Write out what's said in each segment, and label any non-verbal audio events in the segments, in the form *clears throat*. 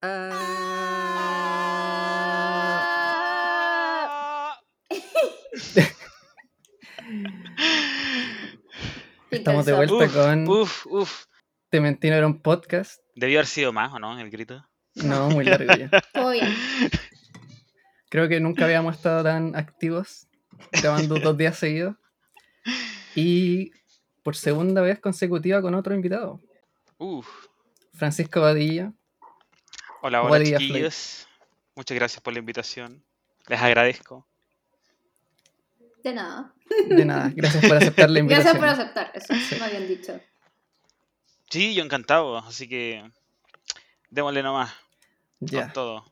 Ah. *laughs* Estamos de vuelta Uf, con uf, uf. Te mentí, no era un podcast. Debió haber sido más, ¿o no? El grito. No, muy largo ya. *laughs* Todo bien. Creo que nunca habíamos estado tan activos grabando dos días seguidos. Y por segunda vez consecutiva con otro invitado, Uf. Francisco Badilla. Hola, hola, What chiquillos. Muchas gracias por la invitación. Les agradezco. De nada. De nada, gracias por aceptar la invitación. *laughs* Gracias por aceptar. Eso, Sí. me habían dicho. Sí, yo encantado, así que démosle nomás Ya, con todo.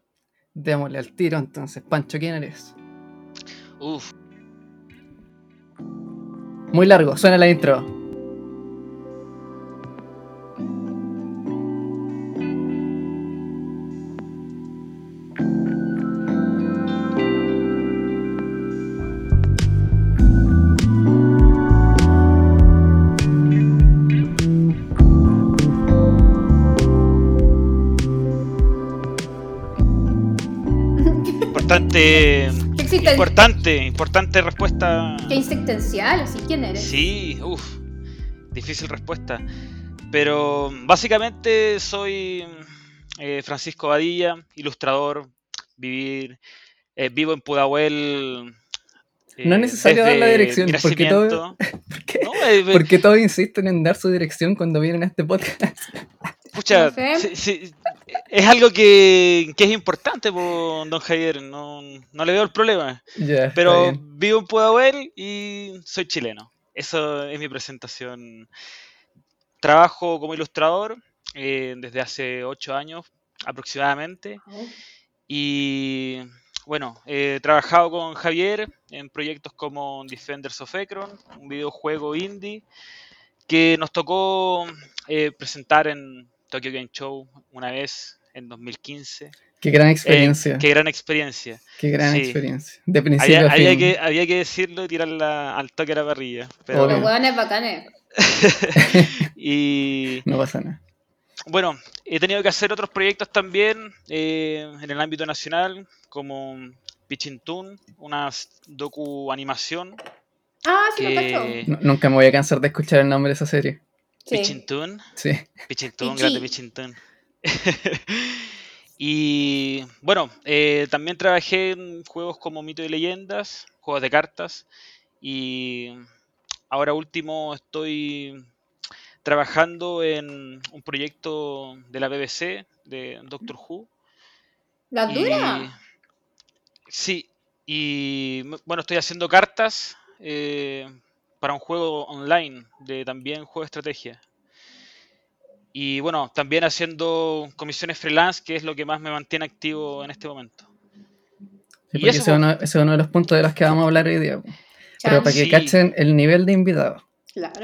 démosle al tiro entonces. Pancho, ¿quién eres? Uf. Muy largo, suena la intro. Importante, importante respuesta. ¿Qué existencial? ¿Así quién eres? Sí, uff, difícil respuesta. Pero básicamente soy eh, Francisco Badilla, ilustrador, vivir, eh, vivo en Pudahuel. eh, No es necesario dar la dirección, porque todo-. *laughs* ¿Por qué? No, ¿Por qué todos insisten en dar su dirección cuando vienen a este podcast? Pucha, No sé. sí- sí, es algo que, que es importante, po, don Javier, no, no le veo el problema. Pero vivo en Pudahuel y soy chileno. Eso es mi presentación. Trabajo como ilustrador eh, desde hace ocho años aproximadamente. Oh, Y bueno, he trabajado con Javier en proyectos como Defenders of Ekron, un videojuego indie que nos tocó eh, presentar en Tokyo Game Show una vez en 2015. Qué gran Eh, experiencia. qué gran experiencia. Qué gran sí. experiencia. De principio Había, a había fin. que, había que decirlo y tirarla al toque a la parrilla. Pero. Los hueones bacanes. *laughs* y No pasa nada. bueno, he tenido que hacer otros proyectos también eh, en el ámbito nacional, como Pitching Toon, una docu animación. Ah, sí. Que... Nu- Nunca me voy a cansar de escuchar el nombre de esa serie. Sí. Pitching Toon, Sí. Pitching Toon, Pichi. grande Pitching Toon. *laughs* y bueno, eh, también trabajé en juegos como Mito y Leyendas, juegos de cartas. Y ahora último estoy trabajando en un proyecto de la BBC, de Doctor Who. ¿La y- dura? Sí, y bueno, estoy haciendo cartas eh, para un juego online, de también juego de estrategia. Y bueno, también haciendo comisiones freelance, que es lo que más me mantiene activo en este momento. Sí, porque ese es, uno, ese es uno de los puntos de los que vamos a hablar hoy día. Pero para que Sí. cachen el nivel de invitado. Claro.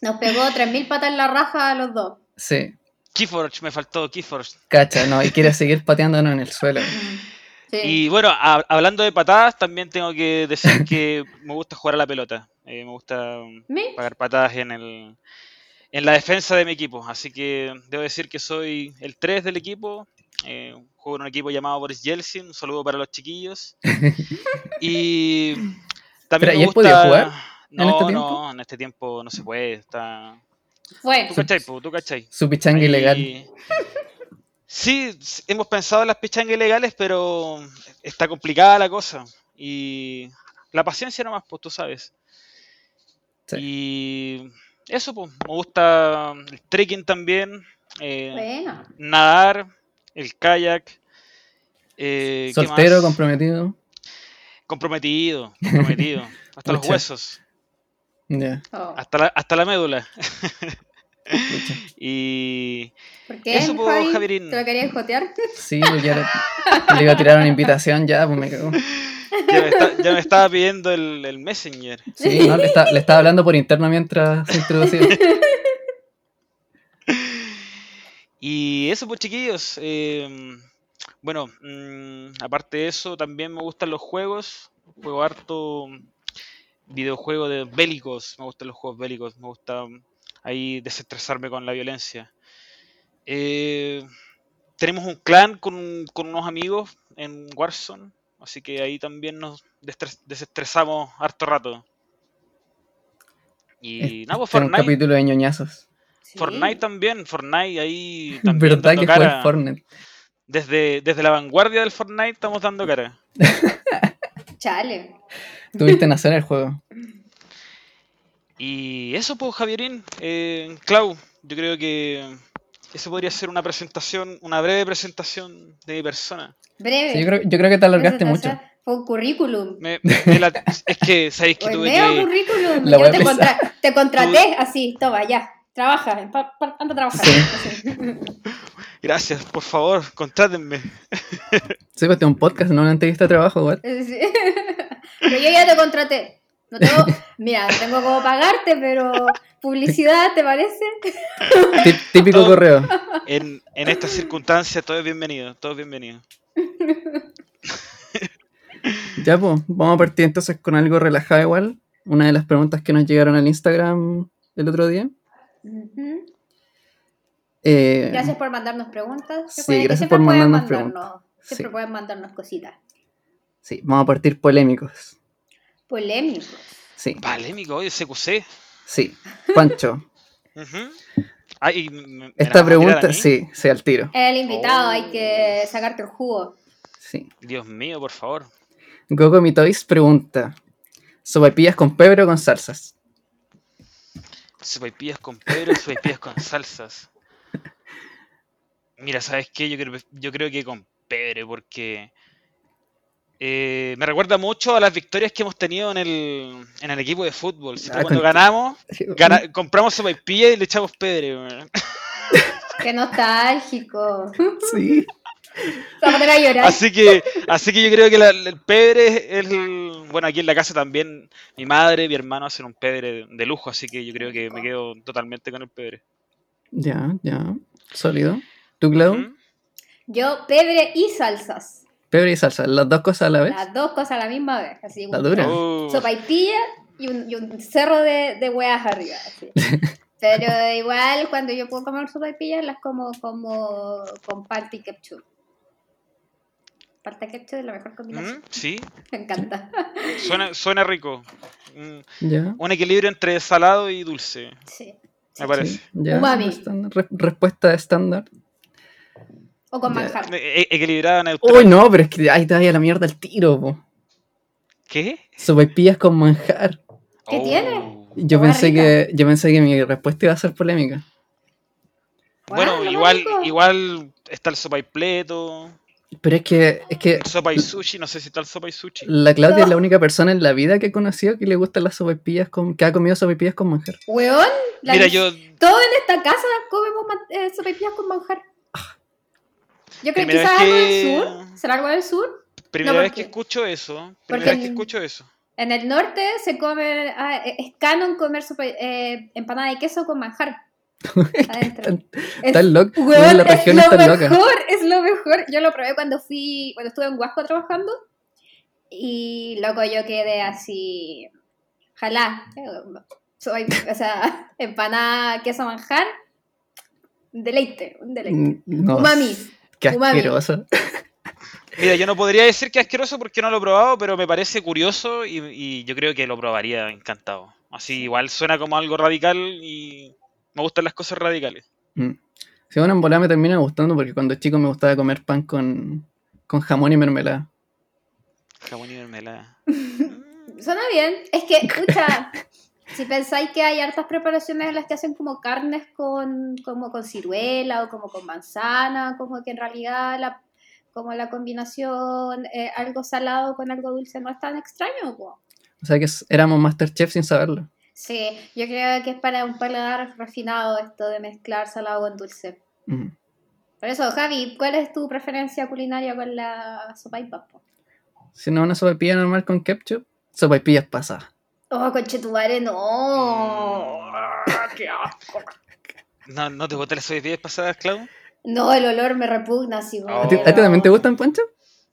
Nos pegó 3.000 patas en la raja a los dos. Sí, Keyforge, me faltó Keyforge. cacha, ¿no? Y quiere seguir pateándonos en el suelo. *laughs* Sí. Y bueno, a- hablando de patadas, también tengo que decir que *laughs* me gusta jugar a la pelota. Eh, me gusta um, ¿Me? pagar patadas en el en la defensa de mi equipo. Así que debo decir que soy el 3 del equipo. Eh, juego en un equipo llamado Boris Yeltsin. Un saludo para los chiquillos. *laughs* Y también Espera, ¿y me él podía gusta- jugar No, en este no, en este tiempo no se puede. Está... Fue. ¿Tú cachai? po? ¿Tú cachai? Su pichanga Ahí- ilegal. *laughs* Sí, hemos pensado en las pichangas ilegales, pero está complicada la cosa. Y la paciencia nomás, pues tú sabes. Sí. Y eso, pues, me gusta el trekking también, eh, Bueno. nadar, el kayak. eh, ¿qué Soltero, más? comprometido. Comprometido, comprometido. *laughs* Hasta los huesos, Oh. hasta la, hasta la médula. *laughs* Y ¿Por qué, Eso, Javi? Javierín. ¿Te lo querías jotear? Sí, pues ya le, le iba a tirar una invitación ya, pues me cagó. ya me, está- ya me estaba pidiendo el, el Messenger. Sí, no, le, está- le estaba hablando por interno mientras se introducía. *laughs* Y eso, pues chiquillos. eh, bueno, mm, aparte de eso, también me gustan los juegos. Juego harto videojuegos de bélicos. Me gustan los juegos bélicos. Me gusta ahí desestresarme con la violencia. Eh, tenemos un clan con, con unos amigos en Warzone, así que ahí también nos destres- desestresamos harto rato. Y nada, pues Este era un Fortnite, capítulo de ñoñazos. Sí. Fortnite también, Fortnite ahí *laughs* también ¿Verdad dando que cara. fue Fortnite? Desde, desde la vanguardia del Fortnite estamos dando cara. Chale. Tuviste en hacer el juego. *laughs* Y eso, pues, Javierín, eh, Clau, yo creo que eso podría ser una presentación, una breve presentación de mi persona. Breve. Sí, yo, creo, yo creo que te alargaste mucho. Fue un currículum. Me- me la- es que, ¿sabéis que *laughs* el tuve que... currículum. La Yo web te, contra- te *laughs* contraté así, toma, ya. Trabaja, pa- pa- anda a trabajar. Sí. *laughs* Gracias, por favor, contrátenme. Sí, pues tengo un podcast, no una entrevista de trabajo, igual. Sí. Pero yo ya te contraté. No tengo, mira, no tengo cómo pagarte, pero publicidad, ¿te parece? Tí- Típico Todo- correo. En, en estas circunstancias todo es bienvenido, todo es bienvenido. *laughs* Ya, pues, vamos a partir entonces con algo relajado igual. Una de las preguntas que nos llegaron al Instagram el otro día. Eh, Gracias por mandarnos preguntas. Sí, que gracias siempre por pueden mandarnos mandarnos- Siempre Sí. pueden mandarnos cositas. Sí, vamos a partir polémicos. Polémicos. Sí, Polémico, oye, CQC. sí. Pancho, *laughs* y me- me esta pregunta, sí, sí, al tiro. El invitado, Oh. hay que sacarte el jugo. Sí. Dios mío, por favor. Gogo Mitois pregunta: ¿Sopaipillas con pebre o con salsas? Sopaipillas con pebre, sopaipillas con salsas. *laughs* Mira, ¿sabes qué? Yo creo, yo creo que con pebre, porque eh, me recuerda mucho a las victorias que hemos tenido en el, en el equipo de fútbol. Siempre Ah, cuando con- ganamos, gana- compramos sopaipillas y le echamos weón. *laughs* Qué nostálgico. Sí. *laughs* A llorar. Así que, así que yo creo que la- el pebre es el... Bueno, aquí en la casa también mi madre, mi hermano hacen un pebre de, lujo, así que yo creo que me quedo totalmente con el pebre. Ya, ya. Sólido. ¿Tú, Clau? ¿Mm? Yo, pebre y salsas. Pebre y salsa, las dos cosas a la vez. Las dos cosas a la misma vez. Así, La dura. Oh. sopaipilla y un, y un cerro de, de hueas arriba. así. *laughs* Pero igual cuando yo puedo comer sopaipillas las como como con palta y ketchup. Palta y ketchup es la mejor combinación. ¿Mm? Sí, *laughs* Me encanta. suena, suena rico. Mm, Ya. Un equilibrio entre salado y dulce, Sí. me parece. Sí, ya. Respuesta estándar. O con manjar. E- e- equilibrada, neutral. Uy, no, pero es que ahí te vaya la mierda el tiro, po. ¿Qué? Sopaipillas con manjar. ¿Qué Oh. tiene? Yo pensé rica. que, yo pensé que mi respuesta iba a ser polémica. Bueno, Bueno, igual, igual está el sopa y pleto, Pero es que, es que el sopa y sushi, no sé si está el sopa y sushi. la Claudia No. es la única persona en la vida que he conocido que le gustan las sopaipillas con, que ha comido sopaipillas con manjar. Weón, la- Mira, yo todos en esta casa comemos man- eh, sopaipillas con manjar. Yo creo que Primera quizás algo que- del sur. ¿Será algo del sur? primera no, vez que escucho eso, porque primera vez que escucho eso. En el norte se come, ah, eh, es canon comer sopa- eh, empanada de queso con manjar. *laughs* Adentro. Es- weón, Una de las es lo mejor, es lo mejor. Yo lo probé cuando fui, cuando estuve en Huasco trabajando. Y loco, yo quedé así. Ojalá. Soy, o sea, *laughs* empanada, queso manjar. Un deleite, un deleite. Mm, No, Umami. Qué asqueroso. Mira, yo no podría decir que asqueroso porque no lo he probado, pero me parece curioso y, y yo creo que lo probaría encantado. Así igual suena como algo radical y me gustan las cosas radicales. Mm. Si una embolada me termina gustando porque cuando chico me gustaba comer pan con, con jamón y mermelada. Jamón y mermelada. *laughs* Suena bien. Es que, escucha, si pensáis que hay hartas preparaciones en las que hacen como carnes con, como con ciruela o como con manzana, como que en realidad la, como la combinación eh, algo salado con algo dulce no es tan extraño. O sea que éramos Masterchef sin saberlo. Sí, yo creo que es para un paladar refinado esto de mezclar salado con dulce. Mm. Por eso, Javi, ¿cuál es tu preferencia culinaria con la sopa y papo? Si no una sopaipilla normal con ketchup, sopaipillas pasadas. Oh, conchetumare, no. ¡Qué asco! ¿No, no te gustan las sopaipillas pasadas, Clau? No, el olor me repugna así. ¿A ¿A ti, a ti también te gustan, Pancho?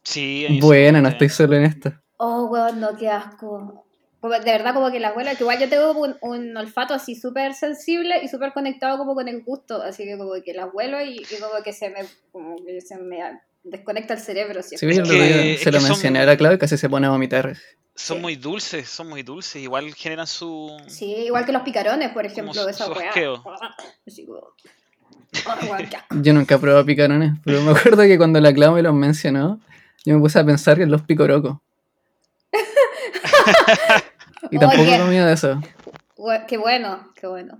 Sí. sí Buena, no estoy solo en esto. Oh, weón, no, qué asco. de verdad como que la abuela, que igual yo tengo un, un olfato así súper sensible y súper conectado como con el gusto, así que como que el abuelo y, y como que se me, como que se me desconecta el cerebro Sí, siempre. yo Es que- se lo que son- mencioné a la Claudia y casi se pone a vomitar. Son Sí. muy dulces, son muy dulces. Igual generan su. Sí, igual que los picarones, por ejemplo, su- esa su asco. *laughs* *laughs* Yo nunca he probado picarones, pero me acuerdo que cuando la Clau me los mencionó, yo me puse a pensar en los picorocos. *laughs* y tampoco he comido de eso. Qué bueno, qué bueno.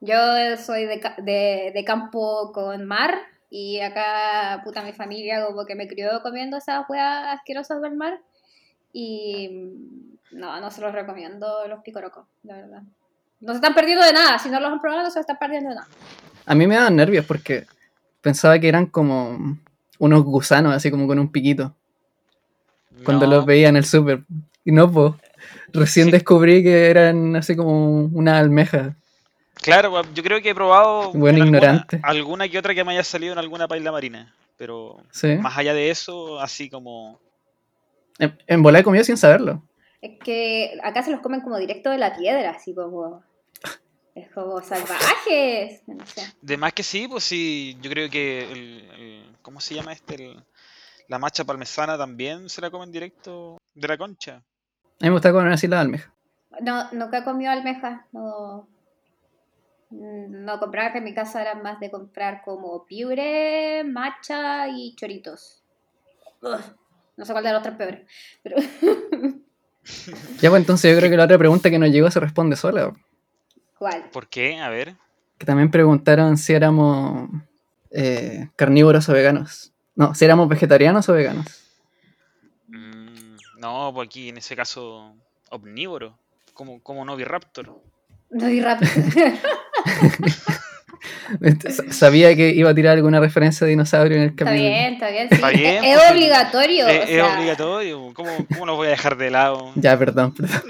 Yo soy de, ca- de, de campo con mar y acá, puta, mi familia como que me crió comiendo esas weas asquerosas del mar y mm, no, no se los recomiendo los picorocos, la verdad. No se están perdiendo de nada, si no los han probado no se están perdiendo de nada. A mí me daban nervios porque pensaba que eran como unos gusanos, así como con un piquito, cuando los veía en el súper. Y no, pues. Recién Sí. descubrí que eran así como una almeja. Claro, yo creo que he probado alguna- ignorante. Alguna, que otra que me haya salido en alguna paila marina. Pero Sí. más allá de eso, así como. En, en bola he comido sin saberlo. Es que acá se los comen como directo de la piedra, así como... Es como salvajes, no sé. De más que sí, pues sí, yo creo que el, el- ¿cómo se llama este? El- la macha parmesana también se la comen directo de la concha. A mí me gusta comer así las almejas. No, nunca he comido almejas, no. No, compraba que en mi casa era más de comprar como piure, matcha y choritos. Ugh, no sé cuál de los tres peores. Pero *laughs* Ya, pues entonces yo creo que la otra pregunta que nos llegó se responde sola. *laughs* ¿cuál? ¿Por qué? A ver. Que también preguntaron si éramos eh, carnívoros o veganos. No, si éramos vegetarianos o veganos. Mm, no, pues aquí en ese caso, omnívoro. Como, como Noviraptor. No di rápido. S- Sabía que iba a tirar alguna referencia de dinosaurio en el está bien, está bien. sí. Está bien, es, es pues, obligatorio. Es, o es sea, obligatorio. ¿Cómo, ¿Cómo los voy a dejar de lado? Ya, perdón, perdón.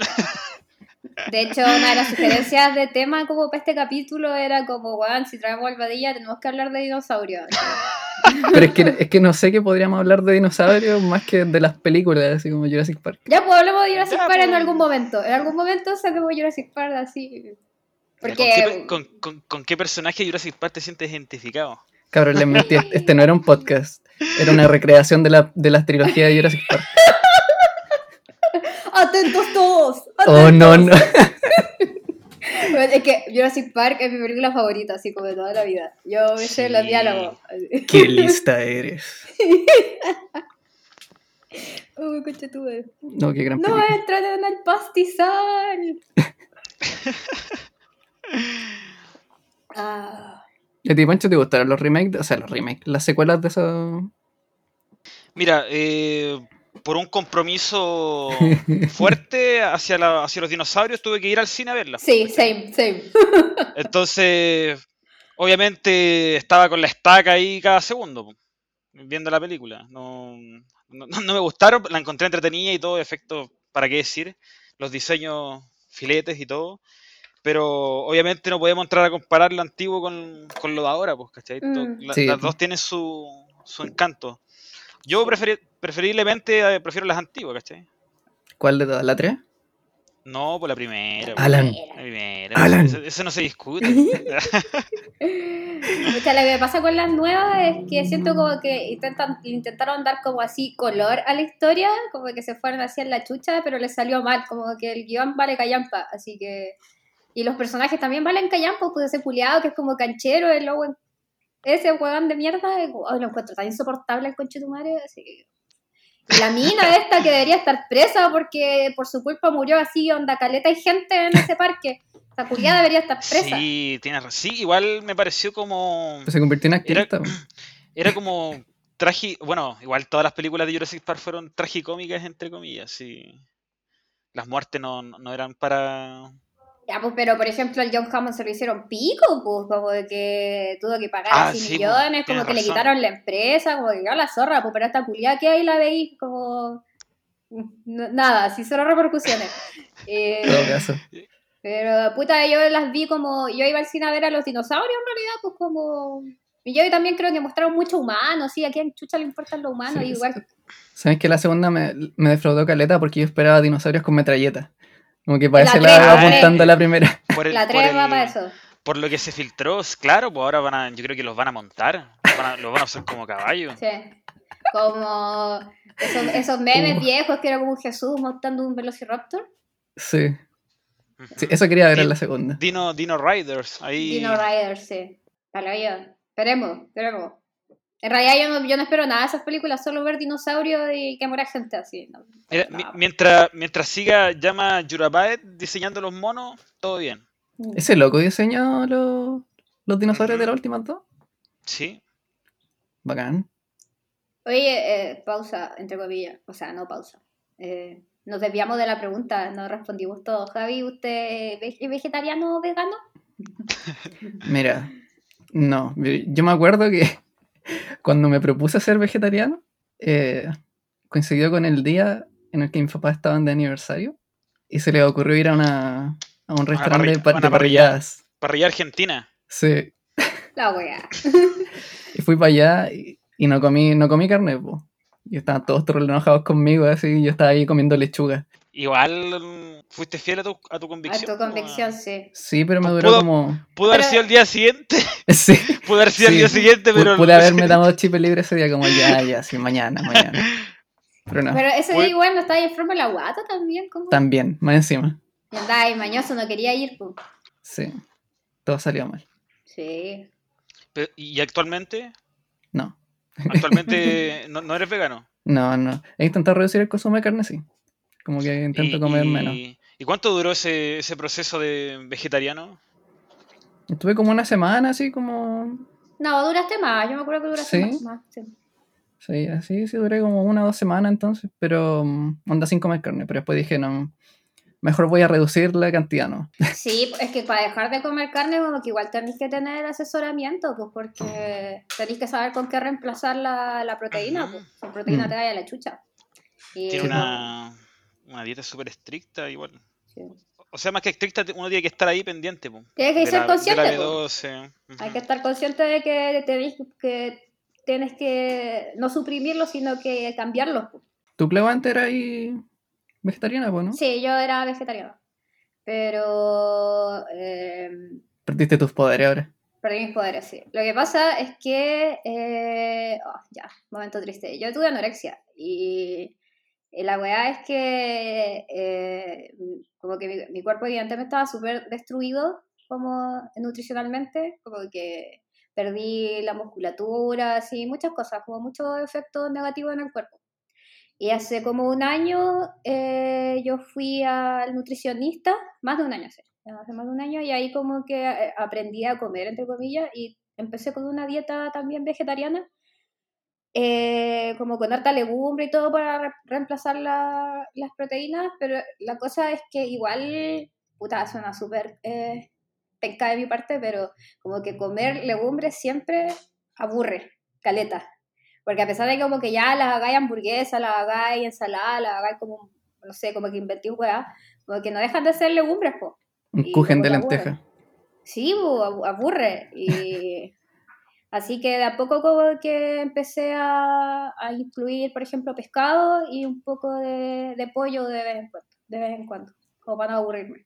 De hecho, una de las sugerencias de tema como para este capítulo era como, weón, si traemos albadilla tenemos que hablar de dinosaurios. Pero es que, es que no sé qué podríamos hablar de dinosaurios más que de las películas, así como Jurassic Park. Ya, pues hablemos de Jurassic Ya, Park en pues. algún momento. En algún momento saquemos Jurassic Park así. ¿Con qué, Porque. per- con, con- con qué personaje de Jurassic Park te sientes identificado? Cabrón, les mentí, *laughs* este no era un podcast, era una recreación de la, de las trilogías de Jurassic Park. *laughs* ¡Atentos todos! Oh, no, no. *laughs* Bueno, es que Jurassic Park es mi película favorita, así como de toda la vida. Yo me sé los Sí. diálogos. así. Qué lista eres. Uy, madre. No, qué gran No entran en el pastizal. Ah, ¿Y a ti, Pancho, te gustaron los remakes? O sea, los remakes, las secuelas de esos... Mira, eh, por un compromiso *laughs* fuerte hacia, la- hacia los dinosaurios tuve que ir al cine a verla. sí, same, same. *laughs* Entonces, obviamente estaba con la estaca ahí cada segundo, viendo la película. No, no, no me gustaron, la encontré entretenida y todo, efectos, para qué decir, los diseños, filetes y todo. Pero obviamente no podemos entrar a comparar lo antiguo con, con lo de ahora, pues, ¿cachai? Mm. la- Sí, las pues. dos tienen su, su encanto. Yo preferi- preferiblemente eh, prefiero las antiguas, ¿cachai? ¿Cuál de todas? ¿La 3? No, por la primera. Alan. La primera. Alan. Eso, eso no se discute. *laughs* O sea, lo que me pasa con las nuevas es que siento como que intentan, intentaron dar como así color a la historia, como que se fueron así en la chucha, pero les salió mal, como que el guion vale callampa, así que... Y los personajes también valen callampa, pues ese culiado que es como canchero, el Owen, ese huevón de mierda, oh, lo encuentro tan insoportable el conche de tu madre, así la mina *laughs* esta que debería estar presa porque por su culpa murió así, onda caleta y gente en ese parque. Esa culiada debería estar presa. Sí, tienes razón. Sí, igual me pareció como. Pues se convirtió en activista. po. Era como. Tragi... Bueno, igual todas las películas de Jurassic Park fueron tragicómicas, entre comillas. Sí. Las muertes no, no eran para. Ya, pues, pero por ejemplo, al John Hammond se lo hicieron pico, pues, como de que tuvo que pagar Ah, así sí, pues, millones, como que le quitaron la empresa, como que quedó la zorra, pues, pero esta culiada que ahí la veis, como. n- Nada, así cero repercusiones. *laughs* Eh, En todo caso. pero puta, yo las vi como. Yo iba al cine a ver a los dinosaurios en realidad, pues como. Y yo también creo que mostraron mucho humano, sí, a quién chucha le importan los humanos, Sí, igual. ¿Sabes que la segunda me, me defraudó caleta porque yo esperaba dinosaurios con metralleta? Como que para La ese tres, lado la apuntando tres. a la primera. *laughs* Por el- La por 3 va para eso. Por lo que se filtró, claro, pues ahora van a, yo creo que los van a montar, van a- los van a usar como caballo. Sí. Como esos, esos memes Uh. viejos que era como un Jesús montando un Velociraptor. Sí. Sí, eso quería ver en la segunda. Dino, Dino Riders, ahí. Dino Rider, sí. Maravilloso. Esperemos, esperemos. En realidad yo no, yo no espero nada de esas películas, solo ver dinosaurios y que muera gente así. No, Mira, mientras, mientras siga llama Jurabaet diseñando los monos, todo bien. ¿Ese loco diseñó los, los dinosaurios de Ujú. las últimas dos? Sí. Bacán. Oye, eh, pausa, entre comillas. O sea, no pausa. Eh, nos desviamos de la pregunta, no respondimos todo. Javi, ¿usted es vegetariano o vegano? *laughs* Mira, no, yo me acuerdo que cuando me propuse ser vegetariano, eh, coincidió con el día en el que mis papás estaban de aniversario y se les ocurrió ir a, una, a un restaurante de, parrilla- pa- una de parrilla. parrilladas. Parrilla Argentina. Sí, La wea. *laughs* y fui para allá y, y no comí no comí carne, po. Y estaban todos enojados conmigo, así, y yo estaba ahí comiendo lechuga. Igual mm, fuiste fiel a tu, a tu A convicción. tu po, convicción, sí. Sí, pero me Pudo- duró como... Pudo haber Pero- sido el día siguiente. *laughs* *laughs* Sí, Pudo haber sido el día siguiente, pero. pude haberme dado chip libre ese día, como ya, ya, sí, mañana, mañana. *laughs* Pero no, Pero ese día igual no estaba ahí enfermo de la guata también. ¿cómo? también, más encima. Y andaba ahí mañoso, no quería ir. pues. Sí, todo salió mal. Sí. Pero- ¿Y actualmente? No, Actualmente no, no eres vegano. no, no. He intentado reducir el consumo de carne, sí. Como que intento Y- comer y- menos. ¿Y cuánto duró ese, ese proceso de vegetariano? Estuve como una semana así como... No, duraste más. Yo me acuerdo que duraste ¿Sí? más. más, sí. Sí, así sí duré como una o dos semanas entonces, pero mm, onda sin comer carne. Pero después dije, no, mejor voy a reducir la cantidad, ¿no? *laughs* Sí, es que para dejar de comer carne, como que igual tenéis que tener asesoramiento, pues porque tenéis que saber con qué reemplazar la, la proteína, pues. La proteína Mm. te vaya a la chucha. Y Tiene una, una dieta súper estricta, igual. sí. O sea, más que estricta, uno tiene que estar ahí pendiente. po, Tienes que de ser la- consciente, De la. B12. ujú. Hay que estar consciente de que tenéis que tienes que no suprimirlo, sino que cambiarlo. ¿Tu Cleo antes era ahí vegetariana, pues, no? Sí, yo era vegetariana. Pero eh, Perdiste tus poderes ahora. perdí mis poderes, sí. Lo que pasa es que. eh, oh, ya, momento triste. Yo tuve anorexia. Y la weá es que. eh, como que mi, mi cuerpo, evidentemente, estaba súper destruido como nutricionalmente. Como que perdí la musculatura, así, muchas cosas, como muchos efectos negativos en el cuerpo. Y hace como un año eh, yo fui al nutricionista, más de un año, sí, hace más de un año, y ahí como que eh, aprendí a comer, entre comillas, y empecé con una dieta también vegetariana, eh, como con harta legumbre y todo para re- reemplazar la- las proteínas, pero la cosa es que igual, puta, suena súper eh, penca de mi parte, pero como que comer legumbres siempre aburre, caleta. Porque a pesar de que como que ya las hagáis hamburguesa, las hagáis ensalada, las hagáis como, no sé, como que inventé un weá, como que no dejan de ser legumbres, po. Un cujen de lenteja. Sí, abu- aburre. Y así que de a poco como que empecé a, a incluir, por ejemplo, pescado y un poco de, de pollo de vez en cuando, de vez en cuando, como para no aburrirme.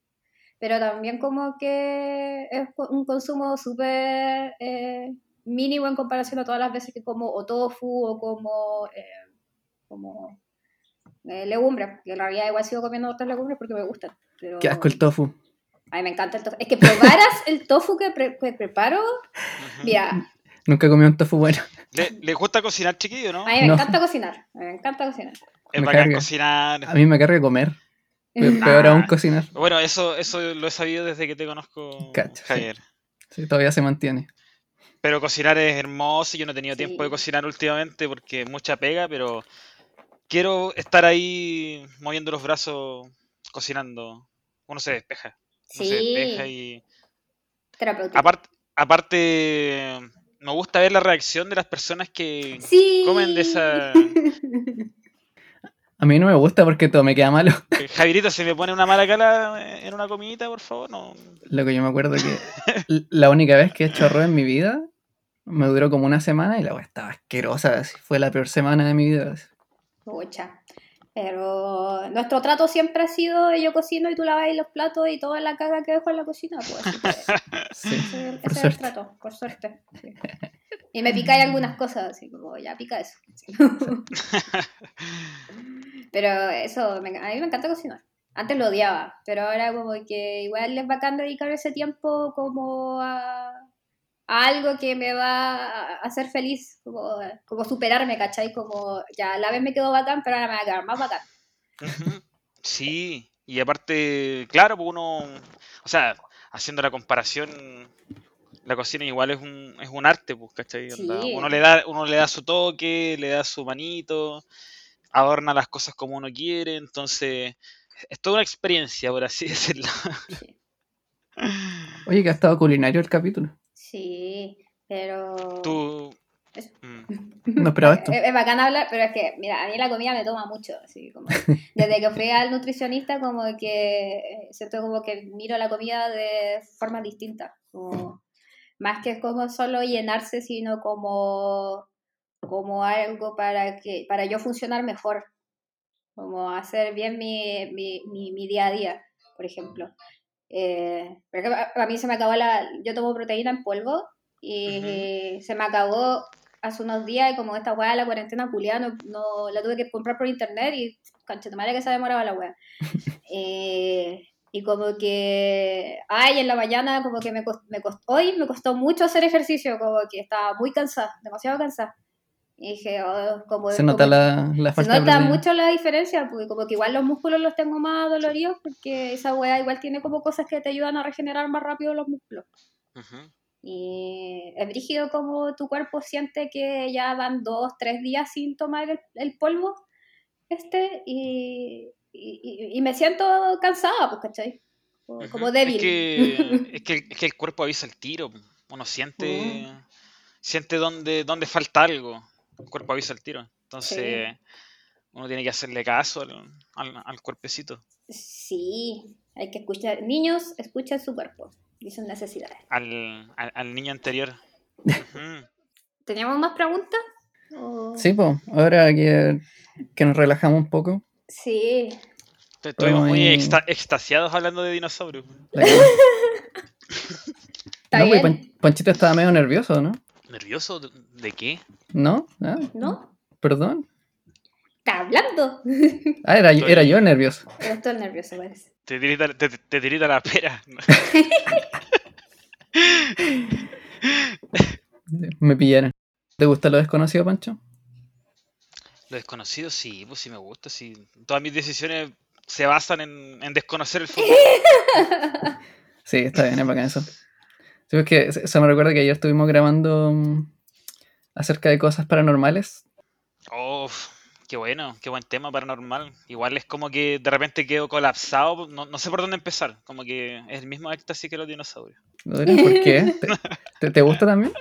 Pero también como que es un consumo súper eh, mínimo en comparación a todas las veces que como o tofu o como, eh, como eh, legumbres, que en realidad igual sigo comiendo otras legumbres porque me gustan. Pero... Qué asco el tofu. A mí me encanta el tofu. Es que probaras el tofu que, pre- que preparo, mira, Nunca comí un tofu bueno. ¿Le, le gusta cocinar, chiquillo, no? a mí me No. encanta cocinar. Me encanta cocinar. Es me bacán carga. cocinar. A mí me carga comer. Pe-. *laughs* Peor Ah. aún cocinar. Bueno, eso, eso lo he sabido desde que te conozco, Cacha, sí. Javier. Sí, todavía se mantiene. Pero cocinar es hermoso. Yo no he tenido Sí. tiempo de cocinar últimamente porque mucha pega, pero quiero estar ahí moviendo los brazos cocinando. Uno se despeja. Uno se despeja Sí, y. terapéutico. Aparte, aparte, me gusta ver la reacción de las personas que Sí. comen de esa. A mí no me gusta porque todo me queda malo. Eh, Javierito, se me pone una mala cara en una comidita, por favor. No. Lo que yo me acuerdo que l- la única vez que he hecho arroz en mi vida me duró como una semana y la weá estaba asquerosa. Fue la peor semana de mi vida. así. Pero nuestro trato siempre ha sido yo cocino y tú lavas los platos y toda la caga que dejo en la cocina, pues. *laughs* Sí, ese, ese es el trato, por suerte. sí. Y me picáis algunas cosas, así como ya pica eso. sí. *laughs* Pero eso, me- a mí me encanta cocinar. Antes lo odiaba, pero ahora como que igual es bacán dedicar ese tiempo como a, a algo que me va a hacer feliz, como, como superarme, ¿cachai? Como ya la vez me quedó bacán, pero ahora me va a quedar más bacán. Sí, y aparte, claro, pues uno, o sea, haciendo la comparación, la cocina igual es un, es un arte, pues, ¿cachai? Sí. Uno le da, uno le da su toque, le da su manito, adorna las cosas como uno quiere, entonces es toda una experiencia, por así *laughs* decirlo. Sí. Oye, que ha estado culinario el capítulo. Sí, pero... Tú... Es- mm, *laughs* No esperaba esto. Es, es bacán hablar, pero es que, mira, a mí la comida me toma mucho, así como, *laughs* desde que fui al nutricionista como que eh, siento como que miro la comida de forma distinta, como, más que como solo llenarse, sino como, como algo para que, para yo funcionar mejor, como hacer bien mi, mi, mi, mi día a día, por ejemplo. Eh, ejemplo, a, mí se me acabó la, yo tomo proteína en polvo y se me acabó hace unos días y como esta weá de la cuarentena culiada no, no- la tuve que comprar por internet y madre que se demoraba la weá. *laughs* Eh, y como que, ay, en la mañana como que me, cos- me costó, hoy me costó mucho hacer ejercicio, como que estaba muy cansada, demasiado cansada. Y dije, oh, como... Se nota como- la, la se falta de nota mucho la diferencia, porque como que igual los músculos los tengo más doloridos, porque esa weá igual tiene como cosas que te ayudan a regenerar más rápido los músculos. Y es brígido como tu cuerpo siente que ya van dos, tres días sin tomar el, el polvo este y, y, y- y me siento cansada, pues, ¿cachai? Como, débil. *laughs* Es que, es, que, es que el cuerpo avisa el tiro. Uno siente, siente dónde, dónde falta algo. El cuerpo avisa el tiro. Entonces, uno tiene que hacerle caso al, al, al cuerpecito, Sí, hay que escuchar. Niños, escuchen su cuerpo y sus necesidades. al, al, al niño anterior. *laughs* ¿Teníamos más preguntas? Sí, pues, ahora que, que nos relajamos un poco. Sí. Estuvimos muy exta- extasiados hablando de dinosaurios. *laughs* no, pues, Panchito estaba medio nervioso, ¿no? ¿Nervioso? ¿De, qué? ¿No? Ah, ¿no? perdón. Está hablando. Ah, era, era yo nervioso. Pero estoy nervioso, parece. Te tirita, te, te tirita la pera. *laughs* Me pillaron. ¿Te gusta lo desconocido, Pancho? Lo desconocido, sí, pues sí me gusta. Sí. Todas mis decisiones se basan en, en desconocer el futuro. *laughs* Sí, está bien, es bacán eso. Sí, es que eso me recuerda que ayer estuvimos grabando mm, acerca de cosas paranormales. Oh, qué bueno, qué buen tema paranormal. Igual es como que de repente quedo colapsado, no, no sé por dónde empezar. Como que es el mismo éxtasis que los dinosaurios. ¿Por qué? *laughs* ¿Te, te- te gusta también?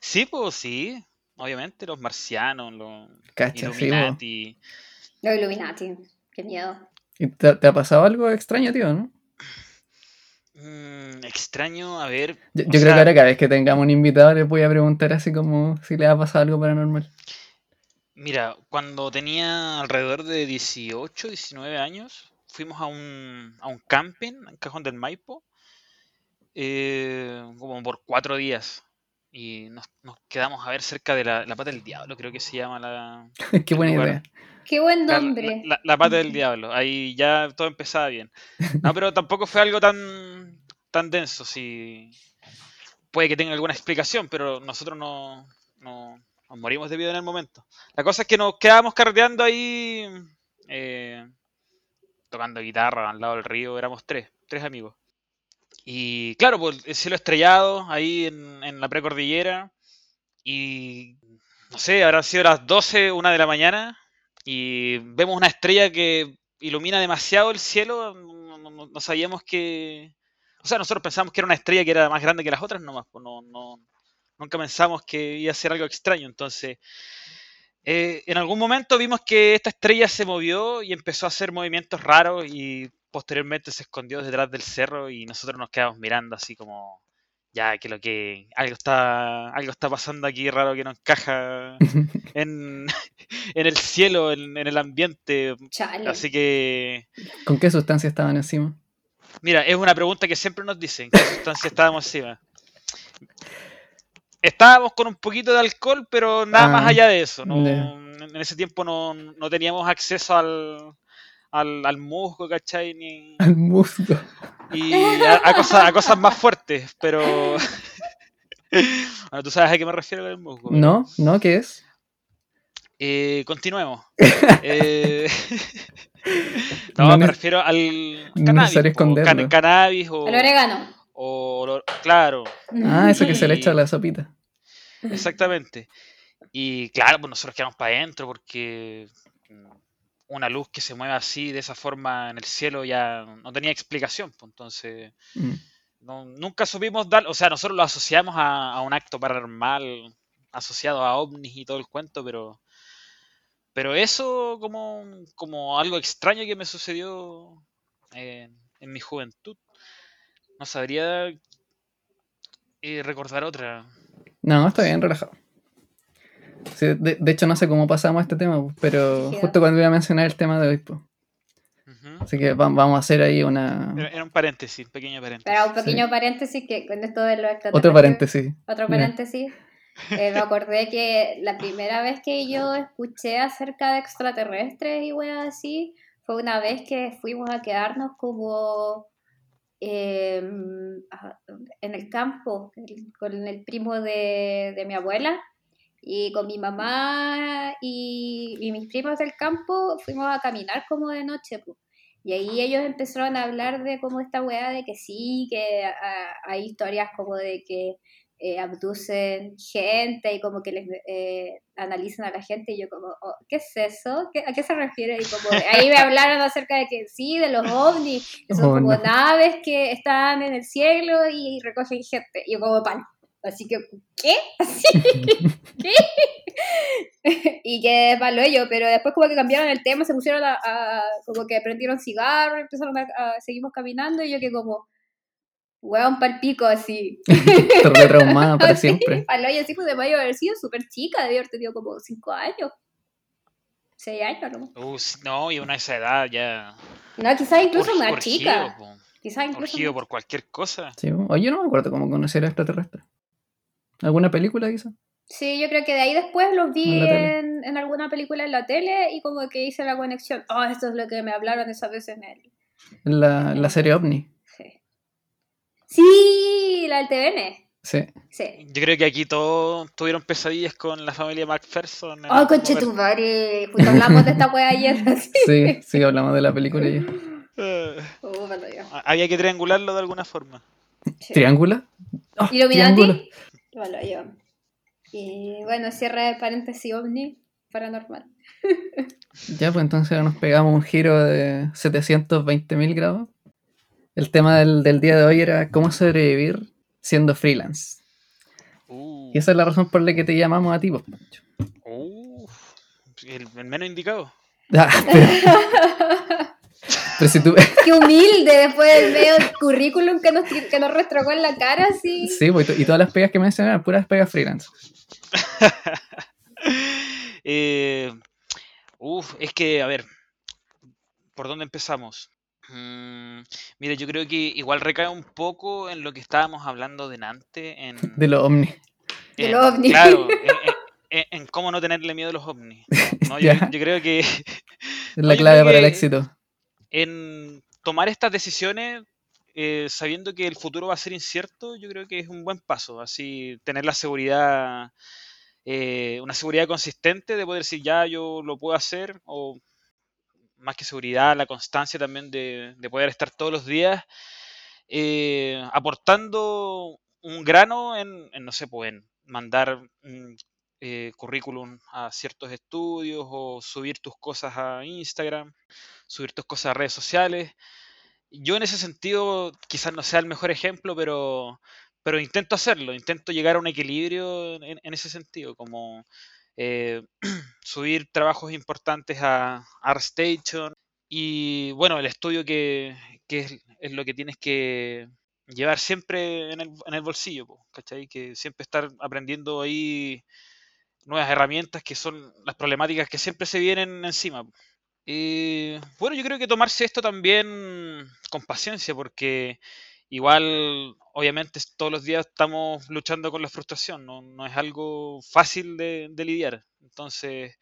Sí, pues sí, obviamente los marcianos, los Cacha, sí. Illuminati. Los Illuminati. Qué miedo. ¿Y te, te ha pasado algo extraño, tío, no? Mm, extraño, a ver. Yo, creo sea, que ahora cada vez que tengamos un invitado les voy a preguntar así como si le ha pasado algo paranormal. Mira, cuando tenía alrededor de 18, 19 años, fuimos a un, a un camping en Cajón del Maipo, eh, como por cuatro días. Y nos, nos quedamos a ver cerca de la, la Pata del Diablo, creo que se llama la, *laughs* Qué buena lugar. idea. Qué buen la, nombre. la- la Pata del *laughs* Diablo. Ahí ya todo empezaba bien. No, pero tampoco fue algo tan, tan denso. Sí. Puede que tenga alguna explicación, pero nosotros no, no- nos morimos de vida en el momento. La cosa es que nos quedábamos carreteando ahí, eh, tocando guitarra al lado del río. Éramos tres, tres amigos. Y claro, pues el cielo estrellado ahí en, en la precordillera. Y no sé, habrán sido las 12, una de la mañana. Y vemos una estrella que ilumina demasiado el cielo. No, sabíamos que. O sea, nosotros pensamos que era una estrella que era más grande que las otras nomás. Pues no, no, nunca pensamos que iba a ser algo extraño. Entonces, eh, en algún momento vimos que esta estrella se movió y empezó a hacer movimientos raros y posteriormente se escondió detrás del cerro y nosotros nos quedamos mirando así como, ya que lo que algo está algo está pasando aquí raro que no encaja *laughs* en, *laughs* en el cielo, en, en el ambiente. Chale. Así que, ¿Con qué sustancia estaban encima? mira, es una pregunta que siempre nos dicen, ¿qué sustancia estábamos encima? Estábamos con un poquito de alcohol, pero nada Ah, más allá de eso. No. En ese tiempo no, no teníamos acceso al, al, al musgo, ¿cachai? Ni, Al musgo. y a, a cosas, a cosas más fuertes, pero... *laughs* bueno, tú sabes a qué me refiero con el musgo. ¿No? ¿No? ¿Qué es? Eh, continuemos. *laughs* Eh, no, *laughs* No me refiero al no cannabis. necesario po, can- esconderlo. cannabis o, El orégano. o lo- claro, Ah, eso que se le echa a la sopita. exactamente. Y claro, pues nosotros quedamos para adentro porque una luz que se mueve así, de esa forma en el cielo, ya no tenía explicación. Pues, entonces, Mm. no- nunca supimos dar, o sea, nosotros lo asociamos a, a un acto paranormal asociado a ovnis y todo el cuento, pero pero eso como, como algo extraño que me sucedió eh, en mi juventud. No sabría eh, recordar otra. No, está bien, relajado. Sí, de, de hecho, no sé cómo pasamos a este tema, pues, pero justo cuando iba a mencionar el tema de hoy, pues. Así que va- vamos a hacer ahí una. Era, era un paréntesis, pequeño paréntesis. Pero un pequeño paréntesis que con esto de los extraterrestres. Otro paréntesis. Otro paréntesis. Eh, me acordé que la primera vez que yo escuché acerca de extraterrestres y weas así fue una vez que fuimos a quedarnos como eh, a- en el campo con el primo de, de mi abuela y con mi mamá y, y mis primos del campo fuimos a caminar como de noche. Y ahí ellos empezaron a hablar de como esta wea de que sí, que ah, hay historias como de que eh, abducen gente y como que les eh, analizan a la gente y yo como, oh, ¿qué es eso? ¿Qué- ¿A qué se refiere? Y como ahí me hablaron acerca de que sí, de los ovnis, que son Oh, como no. naves que están en el cielo y recogen gente. Y yo como pan. Así que, ¿qué? *laughs* Así, ¿qué? *laughs* y que palo yo, pero después como que cambiaron el tema, se pusieron a, a- como que prendieron cigarros, empezaron a, a- seguimos caminando y yo que como, weón palpico así. *laughs* Te retraumada para Sí, siempre. Palo yo así pues de mayo haber sido súper chica, debía haber tenido como 5 años. 6 años, ¿no? Uh, sí, no, y una esa edad ya. No, quizás incluso urgi- más urgido, chica. po, Quizás incluso por cualquier cosa. Sí. Oye, no me acuerdo cómo conocer a extraterrestres. ¿Alguna película quizá? Sí, yo creo que de ahí después los vi En la en, en alguna película en la tele y como que hice la conexión. Oh, esto es lo que me hablaron esa vez en el... En la, la serie OVNI. Sí, Sí, la del TVN. Sí. Sí. Yo creo que aquí todos tuvieron pesadillas con la familia MacPherson. Oh, momento. tu madre. Justo hablamos de esta wea ayer. *laughs* así. Sí, sí, hablamos de la película Oh, palo yo. había que triangularlo de alguna forma. Sí. ¿Triángulo? Oh, Illuminati. triángulo. Palo yo. Y bueno, cierre de paréntesis ovni paranormal. *laughs* Ya, pues entonces ahora nos pegamos un giro de 720.000 grados. El tema del, del día de hoy era cómo sobrevivir siendo freelance. Uh, Y esa es la razón por la que te llamamos a ti, pues, Pancho. uh, el, el menos indicado. *laughs* Ah, pero, pero si tú... Qué *laughs* humilde después del medio currículum que nos, que nos restrogó en la cara, así. Sí, pues, y to- y todas las pegas que mencionaron, puras pegas freelance. *laughs* Eh, uf, es que, a ver, ¿por dónde empezamos? Mm, mira, yo creo que igual recae un poco en lo que estábamos hablando delante, en, De los ovnis. De los ovnis. Claro, *laughs* en, en- en- en cómo no tenerle miedo a los ovnis. ¿no? Yo, creo que Es la clave para el éxito. En tomar estas decisiones, eh, sabiendo que el futuro va a ser incierto, yo creo que es un buen paso. Así, tener la seguridad, eh, una seguridad consistente de poder decir, ya yo lo puedo hacer, o más que seguridad, la constancia también de, de poder estar todos los días eh, aportando un grano en, en, no sé, pues en mandar mm, eh, currículum a ciertos estudios o subir tus cosas a Instagram, subir tus cosas a redes sociales. Yo en ese sentido quizás no sea el mejor ejemplo, pero, pero intento hacerlo, intento llegar a un equilibrio en, ese sentido, como eh, *clears throat* subir trabajos importantes a ArtStation y bueno, el estudio que, que es, lo que tienes que, llevar siempre en el, en el bolsillo, ¿cachai? Que siempre estar aprendiendo ahí nuevas herramientas que son las problemáticas que siempre se vienen encima. Y bueno, yo creo que tomarse esto también con paciencia, porque igual, obviamente, todos los días estamos luchando con la frustración, no, no es algo fácil de, de lidiar. Entonces,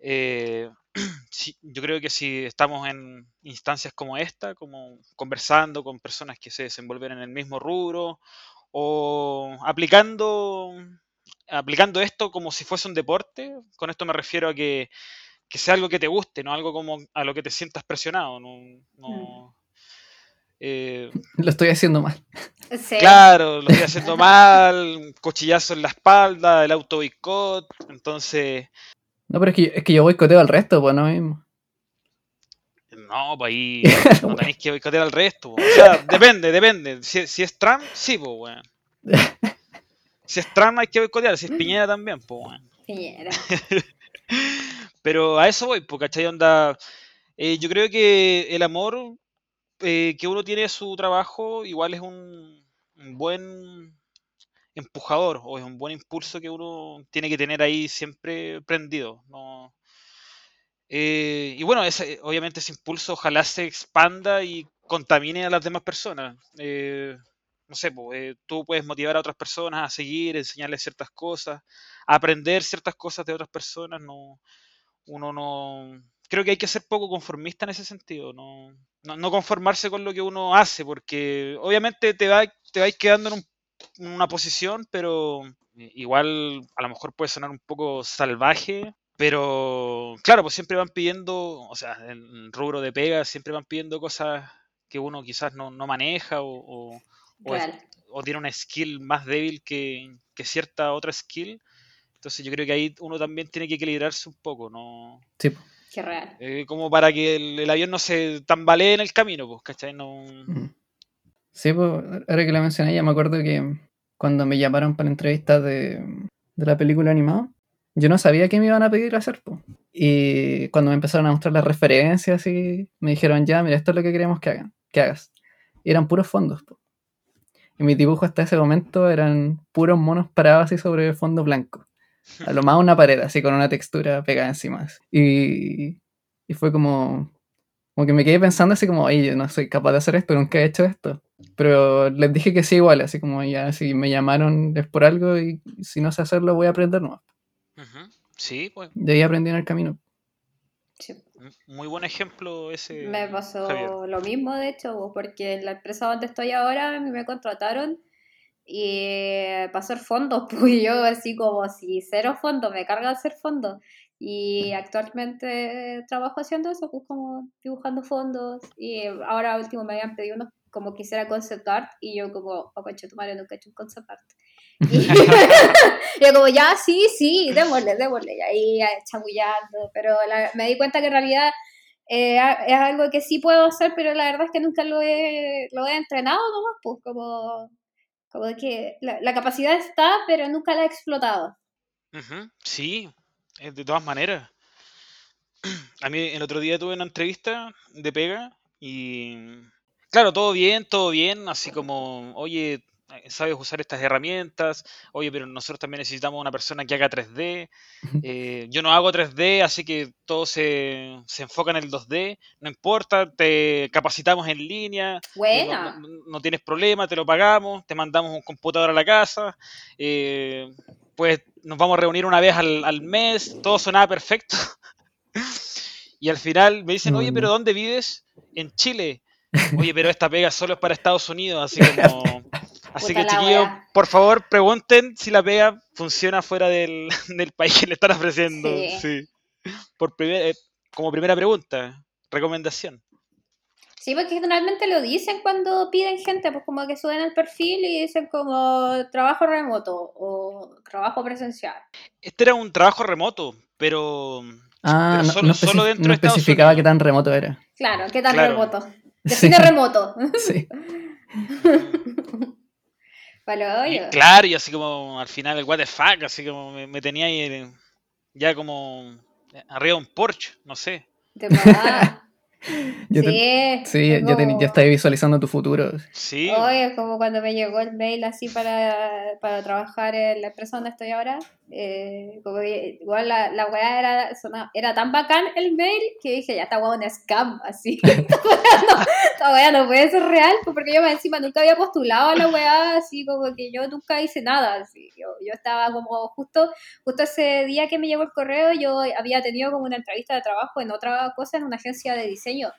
eh, *clears throat* yo creo que si estamos en instancias como esta, como conversando con personas que se desenvuelven en el mismo rubro o aplicando, aplicando esto como si fuese un deporte, con esto me refiero a que, que sea algo que te guste, no algo como a lo que te sientas presionado. No, no, eh, Lo estoy haciendo mal. Sí. Claro, lo estoy haciendo mal, cuchillazo en la espalda, el auto boicot, entonces, No, pero es que, es que yo boicoteo al resto, pues no mismo. no, pues ahí *laughs* no tenéis que boicotear al resto. po. O sea, depende, depende. Si, si es Trump, sí, pues, weón. *laughs* Si es Trump hay que boicotear, si es Piñera también, pues. Piñera. *laughs* Pero a eso voy, pues, ¿cachai? Onda, eh, yo creo que el amor eh, que uno tiene a su trabajo igual es un, un buen empujador o es un buen impulso que uno tiene que tener ahí siempre prendido. ¿no? Eh, y bueno, ese, obviamente ese impulso ojalá se expanda y contamine a las demás personas. Eh, no sé, pues, eh, tú puedes motivar a otras personas a seguir, enseñarles ciertas cosas, aprender ciertas cosas de otras personas. No, uno no... Creo que hay que ser poco conformista en ese sentido, no, no, no conformarse con lo que uno hace, porque obviamente te va, te vais quedando en, un- en una posición, pero igual a lo mejor puede sonar un poco salvaje, pero claro, pues siempre van pidiendo, o sea, en el rubro de pega siempre van pidiendo cosas que uno quizás no, no maneja o, o- o es- Real. o tiene una skill más débil que, que cierta otra skill. Entonces yo creo que ahí uno también tiene que equilibrarse un poco, ¿no? Sí. Qué real. Eh, como para que el, el avión no se tambalee en el camino, pues, ¿cachai? No... Mm. Sí, pues, ahora que la mencioné, ya me acuerdo que cuando me llamaron para la entrevista de, de la película animada, yo no sabía qué me iban a pedir hacer, po. Y cuando me empezaron a mostrar las referencias y me dijeron, ya, mira, esto es lo que queremos que hagan, que hagas. Y eran puros fondos, po. Y mis dibujos hasta ese momento eran puros monos parados así sobre fondo blanco. A lo más una pared, así con una textura pegada encima. Y, y fue como, como que me quedé pensando así como, oye, yo no soy capaz de hacer esto, nunca he hecho esto. Pero les dije que sí igual, así como ya, si me llamaron es por algo y si no sé hacerlo voy a aprender nuevo. Ujú. Sí, pues, De ahí aprendí en el camino. Sí. Muy buen ejemplo ese. Me pasó Javier. lo mismo, de hecho, porque en la empresa donde estoy ahora a mí me contrataron y para hacer fondos, *laughs* pues y yo así como si cero fondos, me carga hacer fondos. Y actualmente trabajo haciendo eso, pues como dibujando fondos. Y ahora último me habían pedido unos como quisiera concept art y yo como, oh, concha tu madre, nunca he hecho un concept art. Y *laughs* yo como, ya, sí, sí, démosle, démosle. Y ahí eh, chamullando. Pero la- me di cuenta que en realidad eh, es algo que sí puedo hacer, pero la verdad es que nunca lo he, lo he entrenado nomás, pues como, como que la, la capacidad está, pero nunca la he explotado. Sí, eh, de todas maneras. *clears throat* A mí el otro día tuve una entrevista de pega y claro, todo bien, todo bien, así como, oye, sabes usar estas herramientas, oye, pero nosotros también necesitamos una persona que haga 3D. Eh, yo no hago 3D, así que todo se, se enfoca en el 2D, no importa, te capacitamos en línea, eh, no, Buena. no- no tienes problema, te lo pagamos, te mandamos un computador a la casa, eh, pues nos vamos a reunir una vez al, al mes, todo sonaba perfecto. *laughs* Y al final me dicen, oye, pero. ¿dónde vives? En Chile. *laughs* Oye, pero esta pega solo es para Estados Unidos, así como... Así Puta que chiquillos, por favor, pregunten si la pega funciona fuera del, *laughs* del país que le están ofreciendo. Sí. Sí. Por primer- eh, como primera pregunta, recomendación. Sí, porque generalmente lo dicen cuando piden gente, pues como que suben el perfil y dicen como trabajo remoto o trabajo presencial. Este era un trabajo remoto, pero Ah, Pero no, solo- no solo especi- dentro no de Estados especificaba Unidos. qué tan remoto era. Claro, ¿qué Claro. remoto? *laughs* Sí, Define remoto. sí. *laughs* Para y hoyo. claro, y así como al final el what the fuck, así como me, me tenía ahí eh, ya como arriba de un Porsche, no sé. De verdad. *laughs* Yo te- sí, sí, ya, te- como- ya estás visualizando tu futuro. Sí, Oye, es como cuando me llegó el mail así para, para trabajar en la empresa donde estoy ahora. Eh, como igual la, la weá era, era tan bacán el mail que dije, ya esta weá es un scam, así. *laughs* esta weá no, no puede ser real, pues, porque yo encima nunca había postulado a la weá, así como que yo nunca hice nada. Así. Yo, yo estaba como justo, justo ese día que me llegó el correo, yo había tenido como una entrevista de trabajo en otra cosa, en una agencia de diseño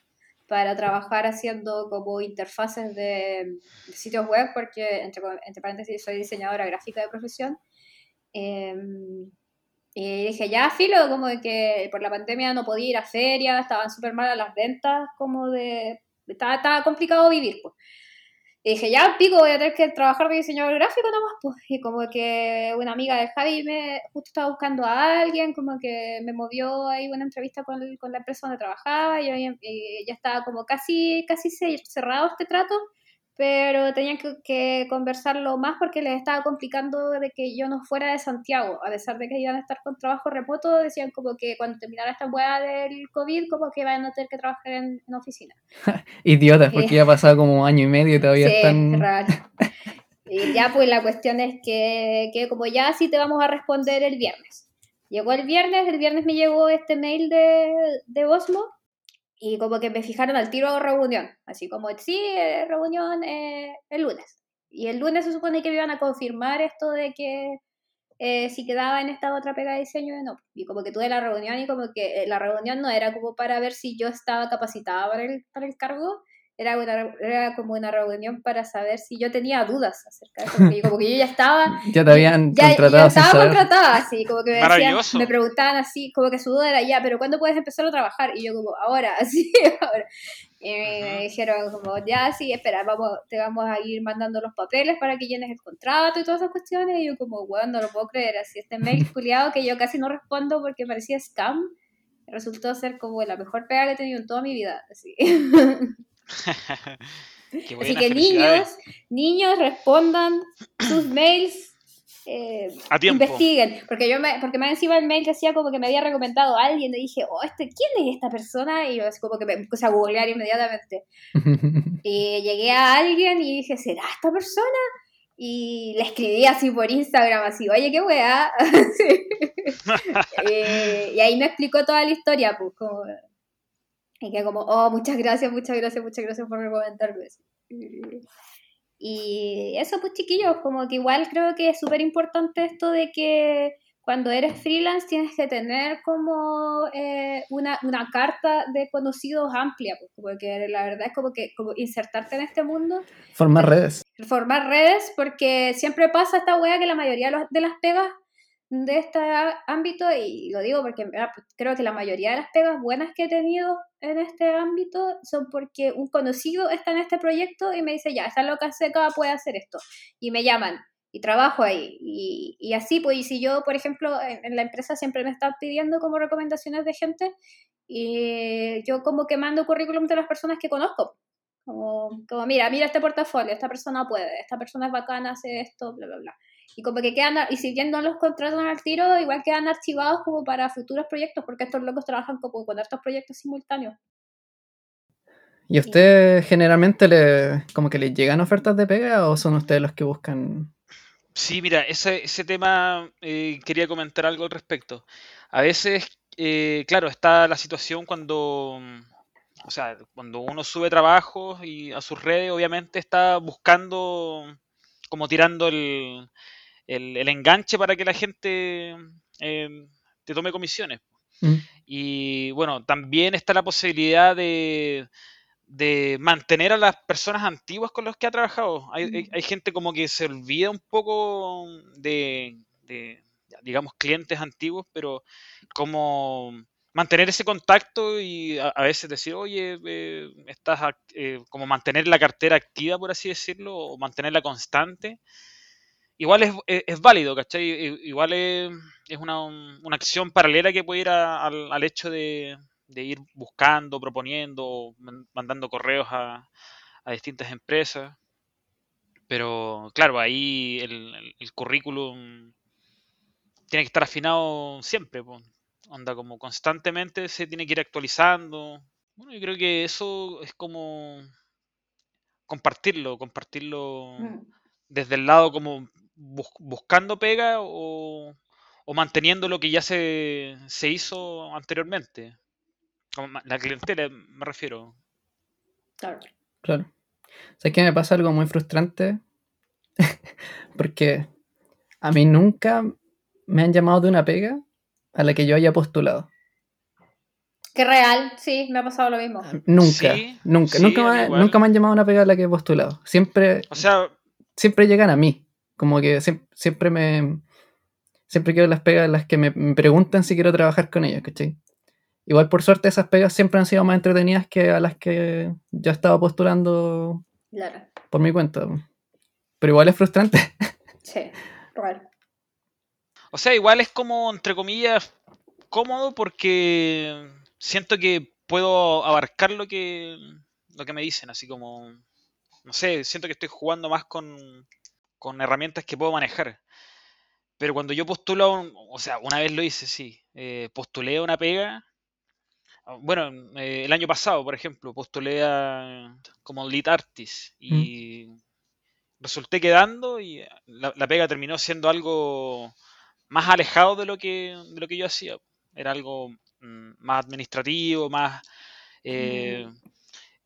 para trabajar haciendo como interfaces de, de sitios web, porque entre, entre paréntesis soy diseñadora gráfica de profesión. Eh, y dije, ya, filo, como de que por la pandemia no podía ir a ferias, estaban súper malas las ventas, como de... Estaba, estaba complicado vivir, pues. Y dije, ya, pico, voy a tener que trabajar de diseñador gráfico nomás, pues. Y como que una amiga de Javi me justo estaba buscando a alguien, como que me movió ahí una entrevista con, con la empresa donde trabajaba, y, y ya estaba como casi, casi ce- cerrado este trato, pero tenían que, que conversarlo más porque les estaba complicando de que yo no fuera de Santiago, a pesar de que iban a estar con trabajo remoto, decían como que cuando terminara esta hueá del COVID, como que iban a tener que trabajar en, en oficina. *laughs* Idiotas, porque ya ha pasado como un año y medio y todavía Sí, están. raro. Y ya pues la cuestión es que, que como ya sí te vamos a responder el viernes. Llegó el viernes, el viernes me llegó este mail de, de Osmo y como que me fijaron al tiro reunión. Así como, sí, eh, reunión eh, el lunes. Y el lunes se supone que me iban a confirmar esto de que eh, si quedaba en esta otra pega de diseño o no. Y como que tuve la reunión y como que eh, la reunión no era como para ver si yo estaba capacitada para el, para el cargo, era, una, era como una reunión para saber si yo tenía dudas acerca de eso. Porque como que yo ya estaba *laughs* Ya te habían ya, contratado ya estaba saber. contratada, así, como que me, decían, Maravilloso. me preguntaban así, como que su duda era ya, pero ¿cuándo puedes empezar a trabajar? Y yo como, ahora, *laughs* así, ahora. Y me Ujú. dijeron como, ya, sí, espera, vamos, te vamos a ir mandando los papeles para que llenes el contrato y todas esas cuestiones. Y yo como, bueno, no lo puedo creer, así, este mail *laughs* culiado que yo casi no respondo porque parecía scam, resultó ser como la mejor pega que he tenido en toda mi vida, así. *laughs* Qué Así que niños, niños respondan sus *clears throat* mails. eh, A tiempo. investiguen, porque yo me, porque más encima el mail decía como que me había recomendado a alguien, y dije, oh, este, ¿quién es esta persona? Y yo así como que me puse a googlear inmediatamente. *laughs* Y llegué a alguien y dije, ¿será esta persona? Y le escribí así por Instagram, así, oye, qué weá. *laughs* Eh, y ahí me explicó toda la historia, pues, como... Y que como, oh, muchas gracias, muchas gracias, muchas gracias por recomendarme. Y eso, pues chiquillos, como que igual creo que es súper importante esto de que cuando eres freelance tienes que tener como eh, una, una carta de conocidos amplia, pues, porque la verdad es como que como insertarte en este mundo Formar redes. formar redes, porque siempre pasa esta wea que la mayoría de las pegas de este ámbito, y lo digo porque ah, pues, creo que la mayoría de las pegas buenas que he tenido en este ámbito son porque un conocido está en este proyecto y me dice, ya, esta loca seca puede hacer esto, y me llaman. Y trabajo ahí. Y, y así, pues, y si yo, por ejemplo, en, la empresa siempre me están pidiendo como recomendaciones de gente, y yo como que mando currículum de las personas que conozco. Como, como, mira, mira este portafolio, esta persona puede, esta persona es bacana, hace esto, bla, bla, bla. Y como que quedan, y si bien no los contratan al tiro, igual quedan archivados como para futuros proyectos, porque estos locos trabajan como con estos proyectos simultáneos. ¿Y a ustedes generalmente le, como que les llegan ofertas de pega o son ustedes los que buscan? Sí, mira, ese, ese tema eh, quería comentar algo al respecto. A veces, eh, claro, está la situación cuando, o sea, cuando uno sube trabajos y a sus redes, obviamente está buscando, como tirando el, el- el enganche para que la gente eh, te tome comisiones. ¿Mm? Y bueno, también está la posibilidad de, de mantener a las personas antiguas con las que ha trabajado. Hay, hay- hay gente como que se olvida un poco de, de, digamos, clientes antiguos, pero como mantener ese contacto y a, veces decir, oye, eh, estás eh, como mantener la cartera activa, por así decirlo, o mantenerla constante. Igual es, es- válido, ¿cachai? Igual es, es una, una acción paralela que puede ir a- al, al hecho de, de ir buscando, proponiendo, man- mandando correos a, a distintas empresas. Pero claro, ahí el, el- el currículum tiene que estar afinado siempre. po. Onda, como constantemente se tiene que ir actualizando. Bueno, yo creo que eso es como compartirlo, compartirlo Mm. desde el lado como bus- buscando pega o, o manteniendo lo que ya se, se hizo anteriormente. Como la clientela, me refiero. Claro. Claro. ¿Sabes que me pasa algo muy frustrante? *laughs* Porque a mí nunca me han llamado de una pega a la que yo haya postulado. Que real, sí, me ha pasado lo mismo. Nunca, Sí, nunca, sí, nunca, me, igual. nunca me han llamado a una pega a la que he postulado. Siempre, O sea, siempre llegan a mí. Como que siem- siempre me. Siempre quiero las pegas en las que me, me preguntan si quiero trabajar con ellos, ¿cachai? Igual por suerte esas pegas siempre han sido más entretenidas que a las que yo estaba postulando Claro. por mi cuenta. Pero igual es frustrante. Sí, real. O sea, igual es como, entre comillas, cómodo porque siento que puedo abarcar lo que, lo que me dicen, así como, no sé, siento que estoy jugando más con, con herramientas que puedo manejar. Pero cuando yo postulo, un- o sea, una vez lo hice, sí, eh, postulé a una pega. Bueno, eh, el año pasado, por ejemplo, postulé a, como lead artist y resulté quedando y la, la pega terminó siendo algo más alejado de lo que, de lo que yo hacía. Era algo mm, más administrativo, más eh, Mm.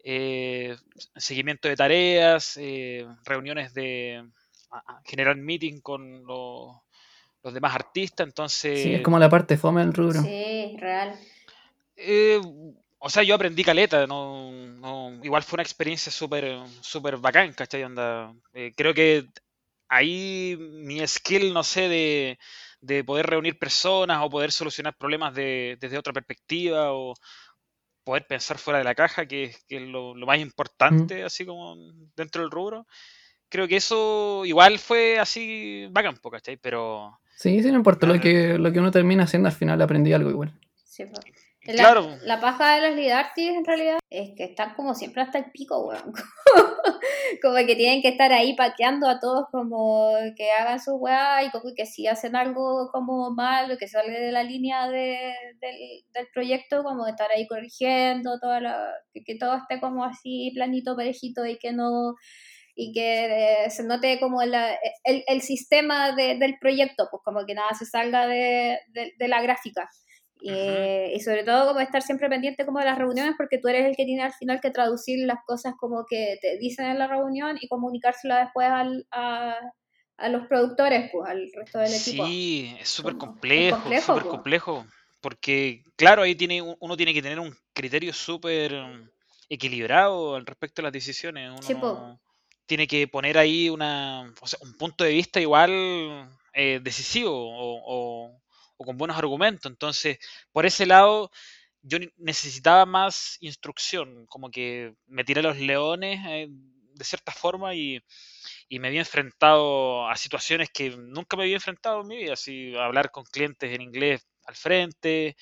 eh, seguimiento de tareas, eh, reuniones de generar meeting con los, los demás artistas. Entonces, Sí, es como la parte fome del rubro. Sí, real. eh, o sea, yo aprendí caleta, no, no- igual fue una experiencia súper súper bacán, ¿cachai? Onda, eh, creo que ahí mi skill, no sé, de, de poder reunir personas o poder solucionar problemas de- desde otra perspectiva o poder pensar fuera de la caja, que, es- que es lo, lo más importante, así como dentro del rubro. Creo que eso igual fue así bacán, ¿cachai? Pero, Sí, sí, no importa. Lo que, lo que uno termina haciendo al final aprendí algo igual. Sí. La, claro, la paja de los lead artists en realidad es que están como siempre hasta el pico, weón. *laughs* como que tienen que estar ahí paqueando a todos como que hagan su weá y como que si hacen algo como malo, que salga de la línea de, del, del proyecto, como estar ahí corrigiendo, toda la, que, que todo esté como así planito, parejito y que no y que eh, se note como la- el, el sistema de- del proyecto, pues como que nada se salga de, de- de la gráfica. Y, Ujú. y sobre todo como estar siempre pendiente como de las reuniones porque tú eres el que tiene al final que traducir las cosas como que te dicen en la reunión y comunicársela después al, a, a los productores, pues al resto del equipo. sí, es súper Como- es complejo, complejo, súper complejo. Porque, claro, ahí tiene, uno tiene que tener un criterio súper equilibrado al respecto de las decisiones. Uno Sí, po. no- tiene que poner ahí una, o sea, un punto de vista igual eh, decisivo o, o- o con buenos argumentos. Entonces, por ese lado, yo necesitaba más instrucción, como que me tiré a los leones eh, de cierta forma y, y me había enfrentado a situaciones que nunca me había enfrentado en mi vida, así hablar con clientes en inglés al frente,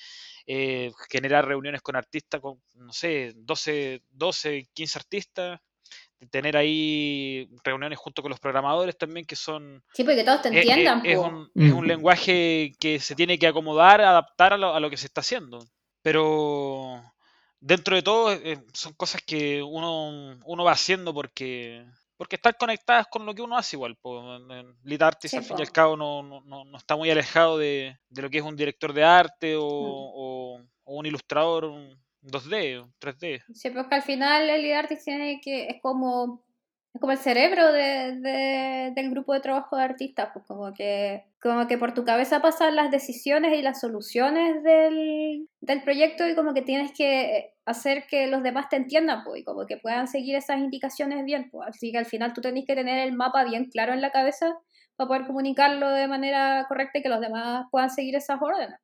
eh, generar reuniones con artistas, con, no sé, 12, 12, 15 artistas, tener ahí reuniones junto con los programadores también, que son... Sí, porque todos te eh, eh, entiendan, es, po. un, es un lenguaje que se tiene que acomodar, adaptar a lo, a lo que se está haciendo. Pero dentro de todo eh, son cosas que uno, uno va haciendo porque, porque están conectadas con lo que uno hace igual. Lead Artist Sí, al fin y al cabo no, no- no- no está muy alejado de, de lo que es un director de arte o, Mm. o- o un ilustrador un 2D, un 3D. Sí, pues que al final el artist tiene que, es como, es como el cerebro de, de- del grupo de trabajo de artistas, pues como que, como que por tu cabeza pasan las decisiones y las soluciones del, del proyecto y como que tienes que hacer que los demás te entiendan, pues, y como que puedan seguir esas indicaciones bien, pues, así que al final tú tenés que tener el mapa bien claro en la cabeza para poder comunicarlo de manera correcta y que los demás puedan seguir esas órdenes.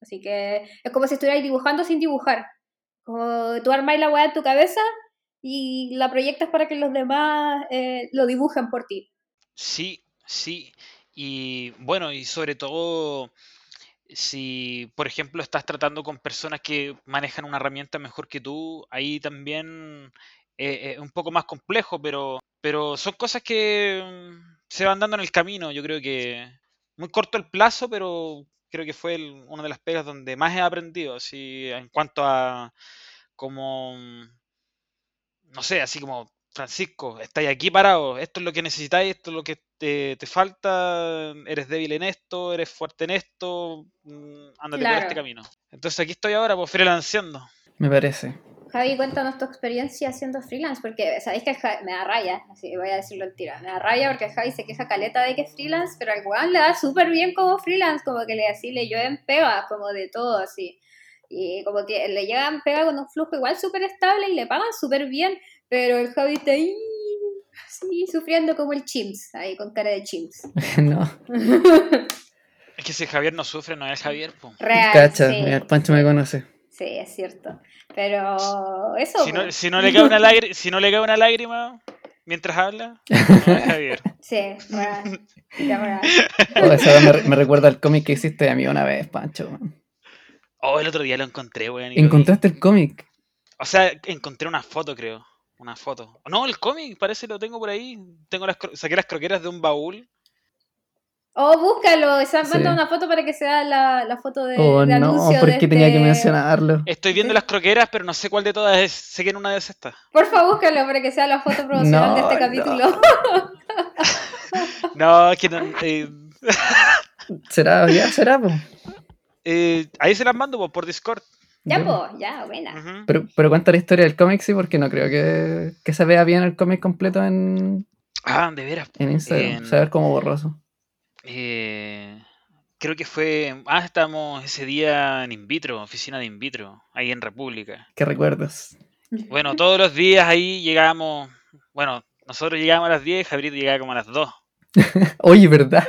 Así que es como si estuvierais dibujando sin dibujar. Como tú armáis la weá en tu cabeza y la proyectas para que los demás eh, lo dibujen por ti. Sí, sí. Y bueno, y sobre todo si, por ejemplo, estás tratando con personas que manejan una herramienta mejor que tú, ahí también eh, es un poco más complejo, pero, pero son cosas que mm, se van dando en el camino. Yo creo que muy corto el plazo, pero creo que fue el- una de las pegas donde más he aprendido, así en cuanto a como, no sé, así como, Francisco, estáis aquí parado, esto es lo que necesitáis, esto es lo que te, te falta, eres débil en esto, eres fuerte en esto, mm, ándate por Claro. este camino. Entonces aquí estoy ahora, pues freelanceando. Me parece. Javi, cuéntanos tu experiencia haciendo freelance, porque sabéis que el Javi- me da raya, así voy a decirlo al tiro, me da raya porque el Javi se queja caleta de que es freelance, pero al weón le da súper bien como freelance, como que le así le llueven pegas, como de todo así. Y como que le llegan pega con un flujo igual súper estable y le pagan súper bien, pero el Javi está ahí, así, sufriendo como el chimps, ahí con cara de chimps. *laughs* no. Es que si Javier no sufre, no es Javier, pues. Real, Cacha, sí. mira, el Pancho me conoce. Sí, es cierto. Pero eso, Si no, pues, si no le cae una *laughs* lágrima, si no le cae una lágrima mientras habla, *laughs* no es Javier. sí, ya real. *laughs* Oh, me, me recuerda al cómic que hiciste de mí una vez, Pancho. man. Oh, el otro día lo encontré, weón. ¿Encontraste el cómic? O sea, encontré una foto, creo. Una foto. No, el cómic, parece lo tengo por ahí. Tengo las, cro- saqué las croqueras de un baúl. Oh, búscalo, se han Sí. mandado una foto para que sea la, la foto de, Oh, de no, anuncio ¿por de qué tenía que este- mencionarlo? Estoy viendo las croqueras, pero no sé cuál de todas es. Sé que en una de esas está. Porfa, búscalo para que sea la foto promocional No, de este capítulo. *laughs* No, es que no, eh, *laughs* ¿Será? Ya, será, po. eh, ahí se las mando po, por Discord. ya, pues, ya, buena. Ujú. Pero, pero cuenta la historia del cómic, sí, porque no creo que, que se vea bien el cómic completo en, Ah, de veras. en Instagram. En- Se va a ver como borroso. Eh, creo que fue. Ah, estábamos ese día en In Vitro, oficina de In Vitro, ahí en República. ¿Qué recuerdos? Bueno, todos los días ahí llegábamos. Bueno, nosotros llegábamos a las 10, Javier llegaba como a las 2. *laughs* Oye, ¿verdad?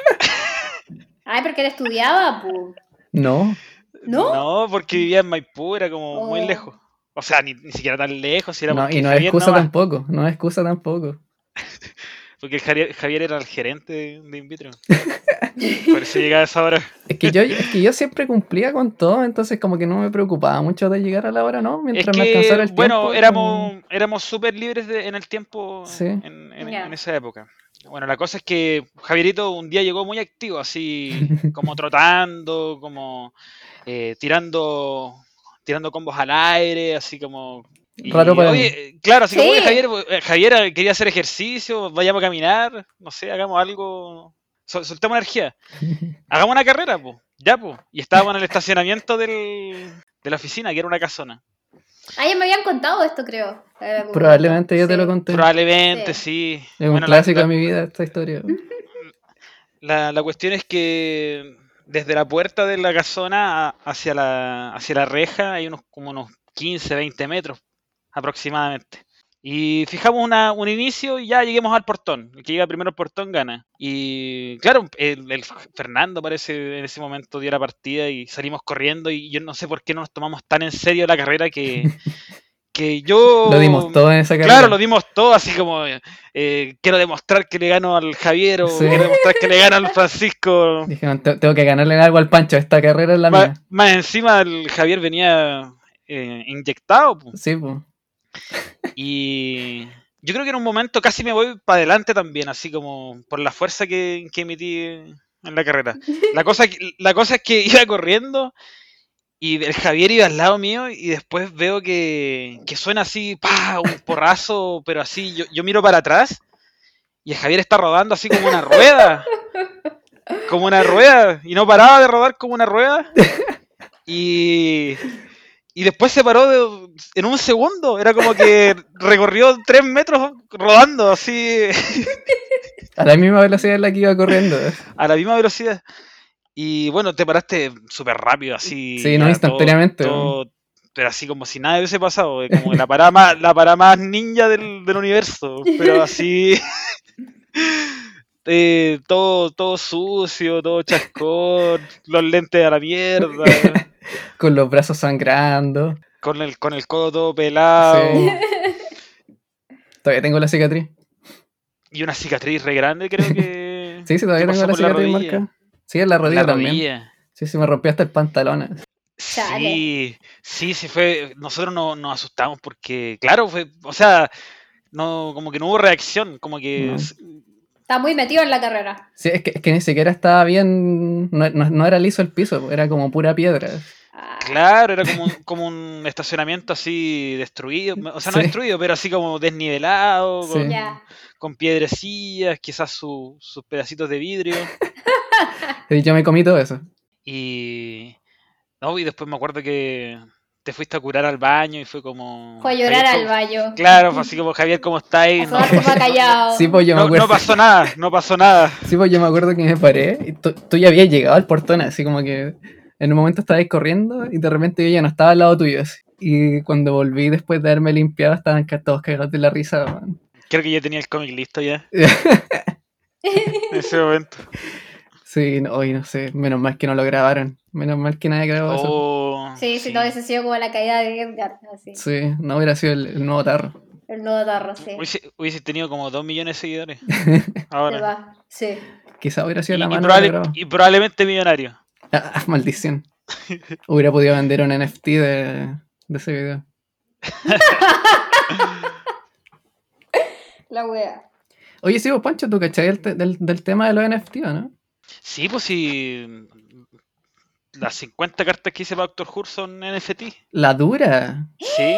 *laughs* Ay, porque él estudiaba, pu. No. ¿No? No, porque vivía en Maipú, era como muy Oh. lejos. O sea, ni, ni siquiera tan lejos, si era no y no es excusa nomás, tampoco. No es excusa tampoco. Porque el Javier, Javier era el gerente de, de In Vitro. *laughs* Por eso llegaba a esa hora. Es que, yo, es que yo siempre cumplía con todo, entonces como que no me preocupaba mucho de llegar a la hora, ¿no? Es Mientras me alcanzara el bueno, tiempo. éramos, éramos súper libres de- en el tiempo Sí. en, en- Ya. en esa época. Bueno, la cosa es que Javierito un día llegó muy activo, así *laughs* como trotando, como eh, tirando tirando combos al aire, así como... y, Raro para oye, eh, claro, así como, oye, Javier, eh, Javier eh, quería hacer ejercicio, vayamos a caminar, no sé, hagamos algo, sol- soltemos energía, *laughs* hagamos una carrera, pues, ya, pues. Y estábamos en el estacionamiento del, de la oficina, que era una casona. Ah, ya me habían contado esto, creo. Probablemente yo te lo conté. Probablemente, sí. Es un Bueno, clásico la- de mi vida esta historia. *laughs* La, la cuestión es que desde la puerta de la casona hacia la, hacia la reja hay unos como unos 15, 20 metros aproximadamente. Y fijamos una- un inicio y ya lleguemos al portón. El que llega primero al portón gana. Y claro, el, el Fernando parece en ese momento dio la partida y salimos corriendo y yo no sé por qué no nos tomamos tan en serio la carrera que, *laughs* que yo... Lo dimos todo en esa carrera. Claro, lo dimos todo así como eh, quiero demostrar que le gano al Javier o Sí. quiero demostrar que le gano al Francisco. Dijeron, "Te- tengo que ganarle algo al Pancho, esta carrera es la Ma- mía. Más, encima el Javier venía eh, inyectado. Sí, pues. Y yo creo que en un momento casi me voy para adelante también, así como por la fuerza que, que emití en la carrera. La cosa, la cosa es que *laughs* iba corriendo y el Javier iba al lado mío y después veo que, que suena así, pa, un porrazo, pero así, yo, yo miro para atrás y el Javier está rodando así como una rueda. Como una rueda. Y no paraba de rodar como una rueda. Y, y después se paró de- en un segundo. Era como que *laughs* recorrió tres metros rodando así A la misma velocidad en la que iba corriendo. a la misma velocidad. Y bueno, te paraste súper rápido, así. Sí, no, instantáneamente, todo- pero así como si nada hubiese pasado. Como la parada más, la parada más ninja del, del universo. Pero así. *laughs* eh, todo, todo sucio, todo chascón, los lentes a la mierda, *laughs* Con los brazos sangrando. con el, con el codo todo pelado. Sí. Todavía tengo la cicatriz. Y una cicatriz re grande, creo que. *laughs* Sí, sí, todavía tengo la la cicatriz rodilla. marcada. Sí, en la rodilla la también. rodilla. Sí, sí, me rompí hasta el pantalón. Sí, sí, sí fue. Nosotros no, nos asustamos porque, claro, fue, o sea, no, como que no hubo reacción, como que No. Está muy metido en la carrera. Sí, es que, es que ni siquiera estaba bien. No, no- no era liso el piso, era como pura piedra. Claro, era como un, como un estacionamiento así destruido, o sea, no Sí. destruido, pero así como desnivelado, Sí. con, Ya. con piedrecillas, quizás su- sus pedacitos de vidrio. *laughs* Y yo me comí todo eso. Y. No, y después me acuerdo que te fuiste a curar al baño y fue como. Fue a llorar Javier, al ¿cómo- baño. Claro, fue así como Javier, ¿cómo estáis? A No. *laughs* Sí, pues yo me no, acuerdo. no pasó nada, no pasó nada. Sí, pues yo me acuerdo que me paré y tú, tú ya habías llegado al portón, así como que en un momento estabas corriendo y de repente yo ya no estaba al lado tuyo. así. Y cuando volví después de haberme limpiado, estaban todos cagados de la risa. man. *laughs* Creo que ya tenía el cómic listo ya. *laughs* En ese momento. Sí, no, hoy no sé, menos mal que no lo grabaron. Menos mal que nadie grabó eso. Oh, Sí, si no hubiese sido como la caída de Edgar, así. Sí, no hubiera sido el, el nuevo tarro. El nuevo tarro, sí. Hubiese, hubiese tenido como 2 millones de seguidores. Se *laughs* Ahora. va. Sí. Quizá hubiera sido Y, la y mano probable- que grabó. y probablemente millonario. Ah, *laughs* maldición. Hubiera podido vender un NFT de, de ese video. *laughs* La wea. Oye, sí, vos, Pancho, ¿tú cachai del, del, del tema de los NFT o no? Sí, pues sí. Las 50 cartas que hice para Doctor Who son NFT. La dura. Sí.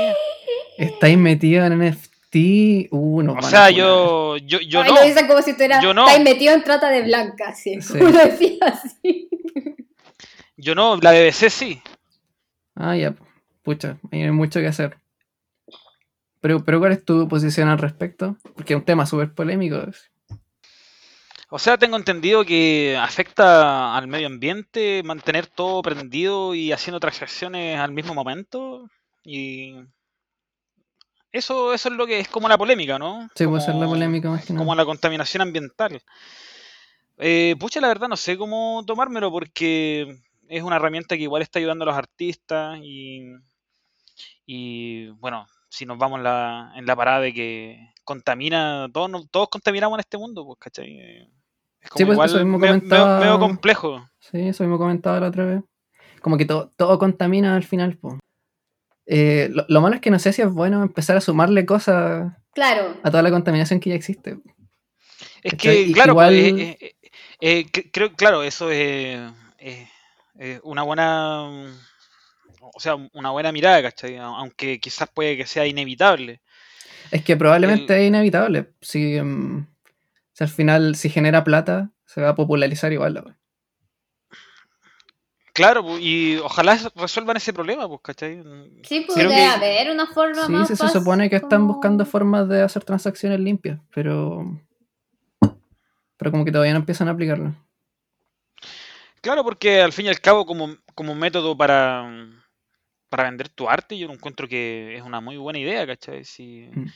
Estáis metido en NFT. Uh, O sea, yo, yo, yo Ay, no. lo dicen como si estuviera Yo no. estáis metido en trata de blanca. Sí. Como lo decía así. Yo no. La BBC sí. Ah, ya. Pucha, hay mucho que hacer. Pero, pero ¿cuál es tu posición al respecto? Porque es un tema súper polémico. O sea, tengo entendido que afecta al medio ambiente mantener todo prendido y haciendo transacciones al mismo momento. Y eso, eso es lo que es como la polémica, ¿no? Sí, puede ser la Como- polémica más que nada. como la contaminación ambiental. Eh, pucha, la verdad no sé cómo tomármelo porque es una herramienta que igual está ayudando a los artistas y, y, bueno, si nos vamos en la, en la parada de que contamina, todos, todos contaminamos en este mundo, pues, ¿cachai? Es como Sí, pues, igual eso mismo medio- comentaba- medio- medio complejo. Sí, eso mismo comentaba la otra vez. Como que todo, todo contamina al final, po. Eh, lo, lo malo es que no sé si es bueno empezar a sumarle cosas Claro. a toda la contaminación que ya existe. Es ¿Cachai? que, claro, pues, igual- eh, eh, eh, cre- creo, claro, eso es, es- es una buena, o sea, una buena mirada, ¿cachai? Aunque quizás puede que sea inevitable. Es que probablemente es inevitable. Si, mm, si al final, si genera plata, se va a popularizar igual. la wea. Claro, y ojalá resuelvan ese problema, pues, ¿cachai? Sí, que- haber una forma Sí, más sí, se supone que están como- buscando formas de hacer transacciones limpias, pero. Pero como que todavía no empiezan a aplicarlo. Claro, porque al fin y al cabo, como, como método para, para vender tu arte, yo encuentro que es una muy buena idea, ¿cachai? Si, Mm.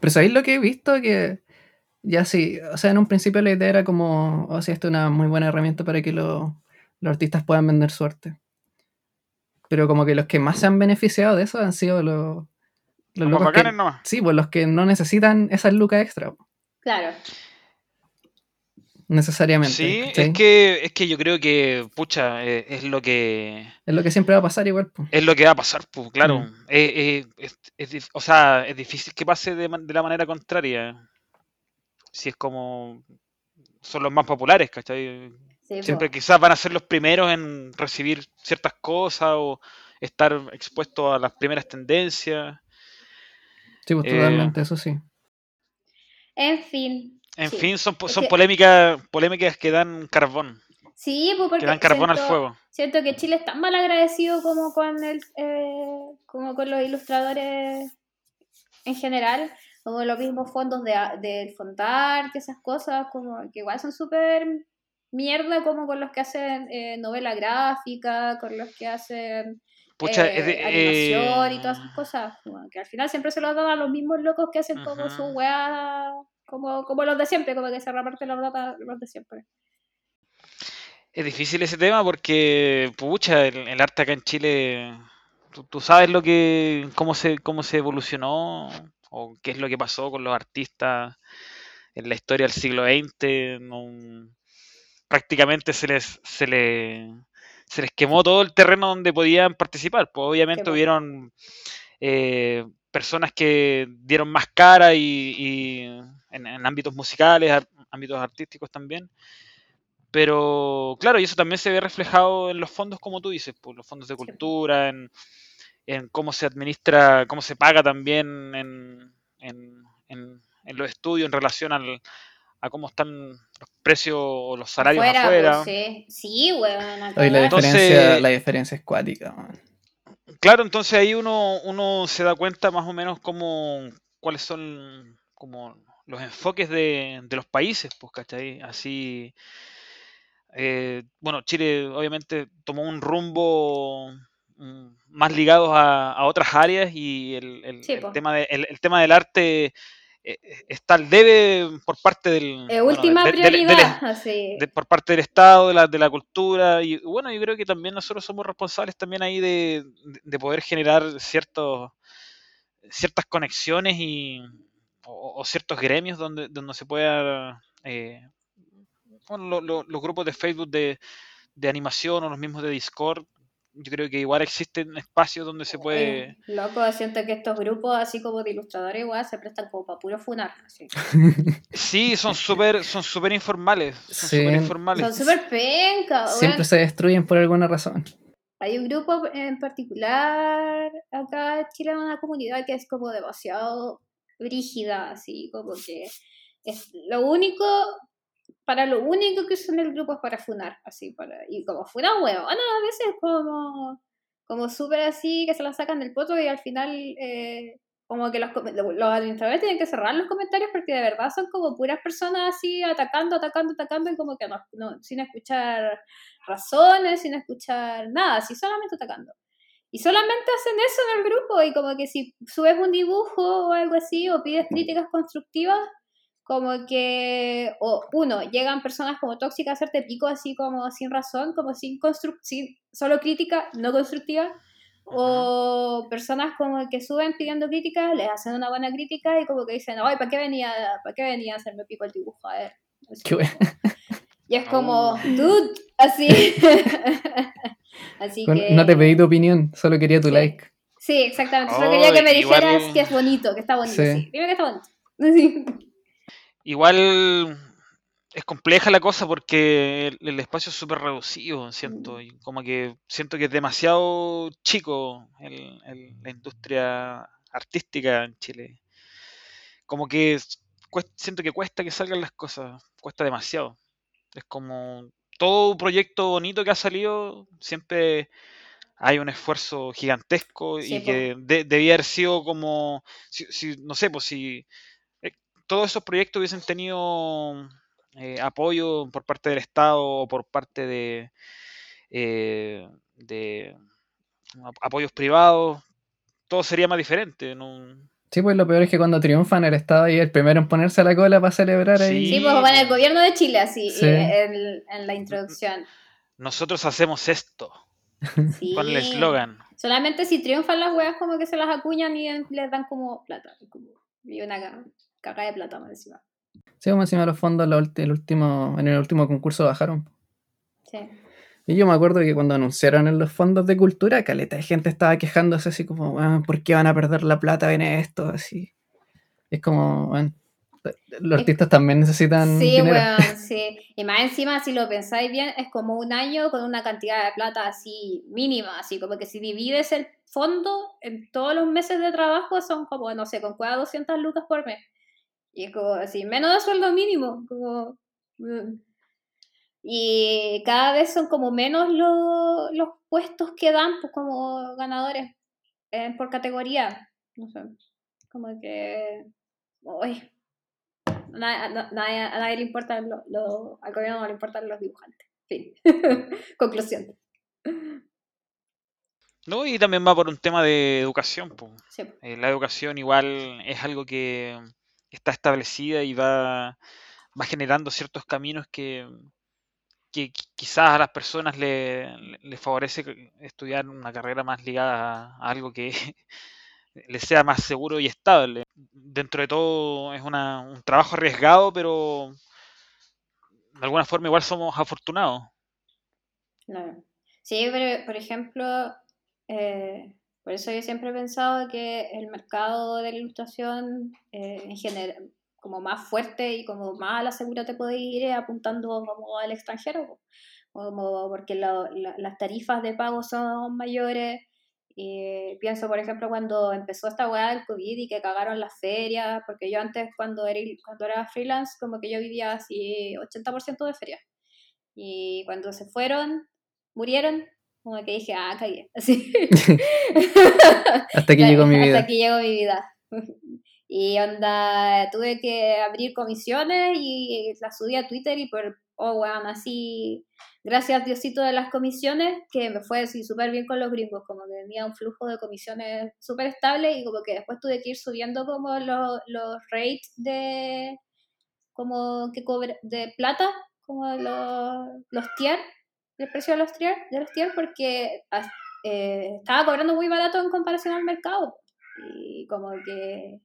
Pero ¿sabéis lo que he visto? Que ya sí, o sea, en un principio la idea era como, o sea, esto es una muy buena herramienta para que lo- los artistas puedan vender su arte. Pero como que los que más se han beneficiado de eso han sido los, los los locos que- nomás. Sí, pues los que no necesitan esas lucas extra, Claro. Necesariamente. Sí, es que, es que yo creo que, pucha, eh, es lo que Es lo que siempre va a pasar igual. pues. es lo que va a pasar, pues, claro. Mm. Eh, eh, es- o sea, es difícil que pase de, la manera contraria. Si es como son los más populares, ¿cachai? Sí, Siempre po. quizás van a ser los primeros en recibir ciertas cosas o estar expuestos a las primeras tendencias. Sí, pues Eh, totalmente, eso sí. En fin. En Sí. fin, son, son polémicas, polémicas que dan carbón, Sí, pues porque que dan carbón al siento- fuego. Siento que Chile es tan mal agradecido como con el, eh, como con los ilustradores en general, como los mismos fondos de, del Fondar, que esas cosas, como que igual son súper mierda como con los que hacen eh, novela gráfica, con los que hacen Pucha, eh, de- animación eh, y todas esas cosas, como que al final siempre se los dan a los mismos locos que hacen como Ujú. su weá, como, como los de siempre, como que se reparten la plata los de siempre. Es difícil ese tema porque, pucha, el, el arte acá en Chile, tú, tú sabes lo que, cómo se, cómo se evolucionó o qué es lo que pasó con los artistas en la historia del siglo XX. no- prácticamente se les, se le- se les quemó todo el terreno donde podían participar. Pues obviamente hubieron eh, personas que dieron más cara y, y en, en ámbitos musicales, ar- ámbitos artísticos también Pero claro, y eso también se ve reflejado en los fondos, como tú dices, pues, los fondos de cultura, en, en cómo se administra, cómo se paga también en, en, en, los estudios en relación al, a cómo están los precios o los salarios afuera. Pues, sí, bueno, la, diferencia, la diferencia es cuática. Claro, entonces ahí uno, uno se da cuenta más o menos cómo, cuáles son como los enfoques de, de los países, pues, ¿cachai? Así, eh, bueno, Chile obviamente tomó un rumbo mm, más ligado a, otras áreas y el, tema, de, el, tema del arte eh, está al debe por parte del... última prioridad, *laughs* por parte del Estado, de la, de la cultura y bueno, yo creo que también nosotros somos responsables también ahí de, de poder generar ciertos ciertas conexiones y o, ciertos gremios donde, donde se pueda eh, los grupos de Facebook de, de, animación o los mismos de Discord yo creo que igual existen espacios donde se puede loco siento que estos grupos así como de ilustradores igual se prestan como para puro funar *laughs* sí son súper son súper informales son súper informales. Son súper pencas siempre se destruyen por alguna razón. Hay un grupo en particular acá en Chile, una comunidad que es como demasiado rígida, así como que es lo único, para lo único que usan el grupo es para funar, así, para, y como funar huevo, a veces como, como súper así, que se la sacan del poto y al final eh, como que los, los administradores tienen que cerrar los comentarios porque de verdad son como puras personas así atacando, atacando, atacando y como que no, no sin escuchar razones, sin escuchar nada, así solamente atacando. Y solamente hacen eso en el grupo y como que si subes un dibujo o algo así o pides críticas constructivas, como que, o uno, llegan personas como tóxicas a hacerte pico así como sin razón, como sin, sin solo crítica, no constructiva, o personas como que suben pidiendo críticas, les hacen una buena crítica y como que dicen, ay, ¿para qué venía, para qué venía a hacerme pico el dibujo? A ver. Y es como, oh. dude, así. *laughs* así que... No te pedí tu opinión, solo quería tu like. Sí, exactamente. Solo quería que me dijeras que es bonito, que está bonito. Sí. Dime que está bonito. *laughs* Igual es compleja la cosa porque el, espacio es súper reducido, siento. Mm. Y como que siento que es demasiado chico la industria artística en Chile. Como que siento que cuesta que salgan las cosas, cuesta demasiado. Es como todo proyecto bonito que ha salido, siempre hay un esfuerzo gigantesco y que debía haber sido como, si, no sé, pues si eh, todos esos proyectos hubiesen tenido eh, apoyo por parte del Estado o por parte de, eh, de apoyos privados, todo sería más diferente. Sí, pues lo peor es que cuando triunfan el Estado y el primero en ponerse a la cola para celebrar ahí. Sí, pues van el gobierno de Chile así, en, la introducción. Nosotros hacemos esto. Con el eslogan. Solamente si triunfan las weas como que se las acuñan y les dan como plata. y una caca de plata más encima. Sí, como encima los fondos el último, en el último concurso bajaron. Sí. Y yo me acuerdo que cuando anunciaron en los fondos de cultura, caleta de gente estaba quejándose así como, ah, ¿por qué van a perder la plata en esto? Así. Es como, bueno, los artistas también necesitan. Sí, bueno, *laughs* sí. Y más encima, si lo pensáis bien, es como un año con una cantidad de plata así mínima, así como que si divides el fondo en todos los meses de trabajo son como, no sé, con cada 200 lucas por mes. Y es como así, menos de sueldo mínimo. Como, mm. Y cada vez son como menos los puestos que dan pues, como ganadores eh, por categoría. No sé, como que... Uy, a, nadie, a nadie le importa, lo, al gobierno no le importan los dibujantes. Fin. *laughs* Conclusión. No, y también va por un tema de educación. Eh, la educación igual es algo que está establecida y va, va generando ciertos caminos que, que quizás a las personas les le favorece estudiar una carrera más ligada a, algo que *laughs* les sea más seguro y estable. Dentro de todo es una, un trabajo arriesgado, pero de alguna forma igual somos afortunados. Sí, pero por ejemplo, eh, por eso yo siempre he pensado que el mercado de la ilustración, eh, en general, como más fuerte y como más a la segura te puedes ir apuntando como al extranjero, como porque las tarifas de pago son mayores. Y pienso, por ejemplo, cuando empezó esta weá del COVID y que cagaron las ferias, porque yo antes cuando era, cuando era freelance, como que yo vivía así 80% de ferias. Y cuando se fueron, murieron, como que dije, ah, cagué. *laughs* Así. *laughs* hasta aquí llegó mi vida. Hasta aquí llegó mi vida. Y onda, tuve que abrir comisiones y las subí a Twitter y por, oh, bueno, así, gracias Diosito de las comisiones, que me fue así súper bien con los gringos, como que tenía un flujo de comisiones súper estable y como que después tuve que ir subiendo como los, los rates de, como que cobre, de plata, como los, los tier, el precio de los tier, de los tier porque eh, estaba cobrando muy barato en comparación al mercado. Y como que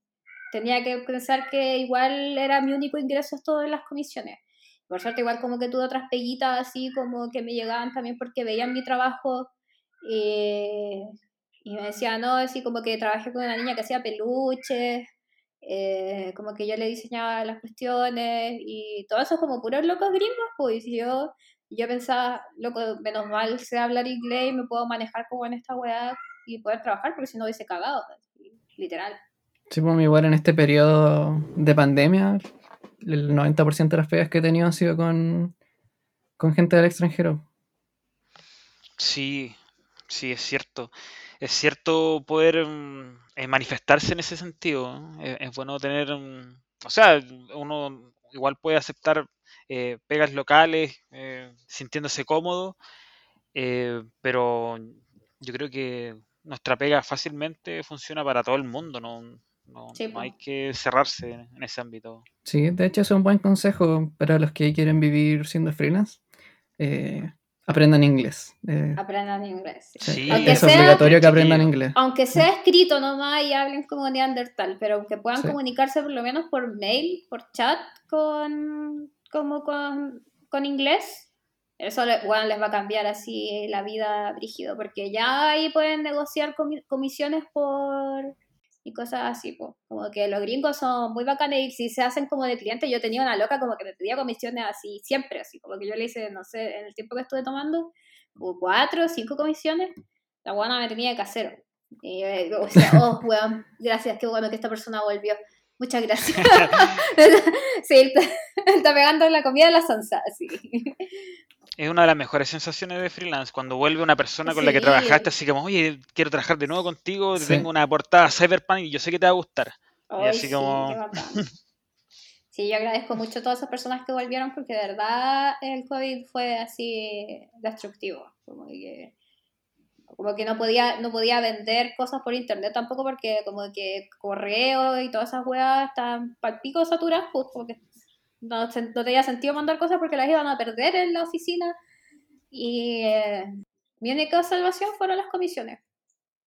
tenía que pensar que igual era mi único ingreso esto de las comisiones. Por suerte, igual como que tuve otras peguitas así como que me llegaban también porque veían mi trabajo eh, y me decían, no, así como que trabajé con una niña que hacía peluches, eh, como que yo le diseñaba las cuestiones y todo eso como puros locos gringos, pues yo, yo pensaba, loco, menos mal sé hablar inglés y me puedo manejar como en esta weá y poder trabajar porque si no hubiese cagado, literal. Sí, pues igual en este periodo de pandemia, el 90% de las pegas que he tenido han sido con, con gente del extranjero. Sí, sí, es cierto. Es cierto poder mm, eh, manifestarse en ese sentido. Es, bueno tener, mm, o sea, uno igual puede aceptar eh, pegas locales eh, sintiéndose cómodo, pero yo creo que nuestra pega fácilmente funciona para todo el mundo, no, no, hay que cerrarse en ese ámbito. Sí, de hecho es un buen consejo para los que quieren vivir siendo freelance. Eh, aprendan inglés. Eh, aprendan inglés. Sí. es obligatorio que aprendan inglés. Aunque sea escrito nomás y hablen como neandertal, pero que puedan comunicarse por lo menos por mail, por chat, con, como con, con inglés. Eso bueno, les va a cambiar así la vida brígido, porque ya ahí pueden negociar comisiones por, cosas así. Como que los gringos son muy bacanes y si se hacen como de cliente, yo tenía una loca como que me pedía comisiones así, siempre así, como que yo le hice, no sé, en el tiempo que estuve tomando, cuatro o cinco comisiones, la buena me tenía de casero. Y, o sea, oh, weón, gracias, qué bueno que esta persona volvió. Muchas gracias. *laughs* sí, *laughs* está, pegando la comida de la sí es una de las mejores sensaciones de freelance, cuando vuelve una persona con la que trabajaste, así como, oye, quiero trabajar de nuevo contigo, tengo una portada Cyberpunk y yo sé que te va a gustar. y así como... *laughs* Sí, yo agradezco mucho a todas esas personas que volvieron porque de verdad el COVID fue así destructivo. Como que, como que no podía, no podía vender cosas por internet tampoco porque como que correo y todas esas weas están para pico saturadas, pues porque no, no, tenía sentido mandar cosas porque las iban a perder en la oficina. Y eh, mi única salvación fueron las comisiones.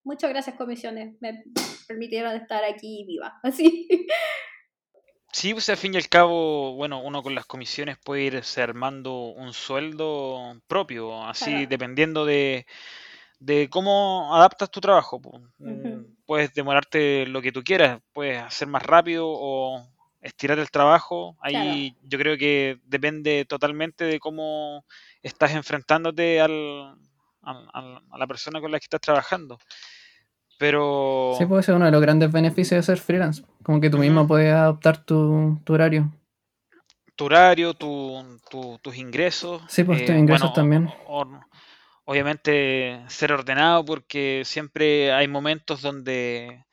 Muchas gracias, comisiones. Me permitieron estar aquí viva. *laughs* Así. Sí, pues al fin y al cabo, bueno, uno con las comisiones puede irse armando un sueldo propio, así dependiendo de, de cómo adaptas tu trabajo. Puedes demorarte lo que tú quieras, puedes hacer más rápido o, estirar el trabajo. Ahí yo creo que depende totalmente de cómo estás enfrentándote al, a la persona con la que estás trabajando. Pero... Sí, puede ser uno de los grandes beneficios de ser freelance. Como que tú mismo puedes adoptar tu, horario. Tu horario, tus ingresos. Sí, pues tus eh, ingresos también. Obviamente ser ordenado porque siempre hay momentos donde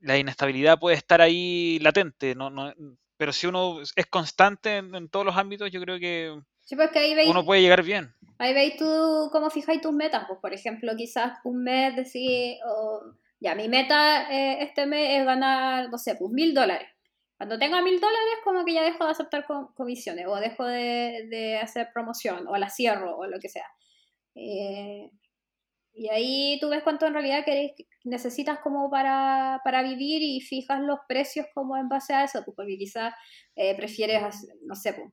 la inestabilidad puede estar ahí latente, no, no, pero si uno es constante en, todos los ámbitos, yo creo que pues uno puede llegar bien. Ahí veis tú cómo fijáis tus metas, pues por ejemplo, quizás un mes decís, ya mi meta eh, este mes es ganar, no sé, pues mil dólares. Cuando tenga mil dólares, como que ya dejo de aceptar comisiones, o dejo de, de, hacer promoción, o la cierro, o lo que sea. Eh, y ahí tú ves cuánto en realidad querés, necesitas como para, para, vivir y fijas los precios como en base a eso, pues, porque quizás eh, prefieres, no sé, pues,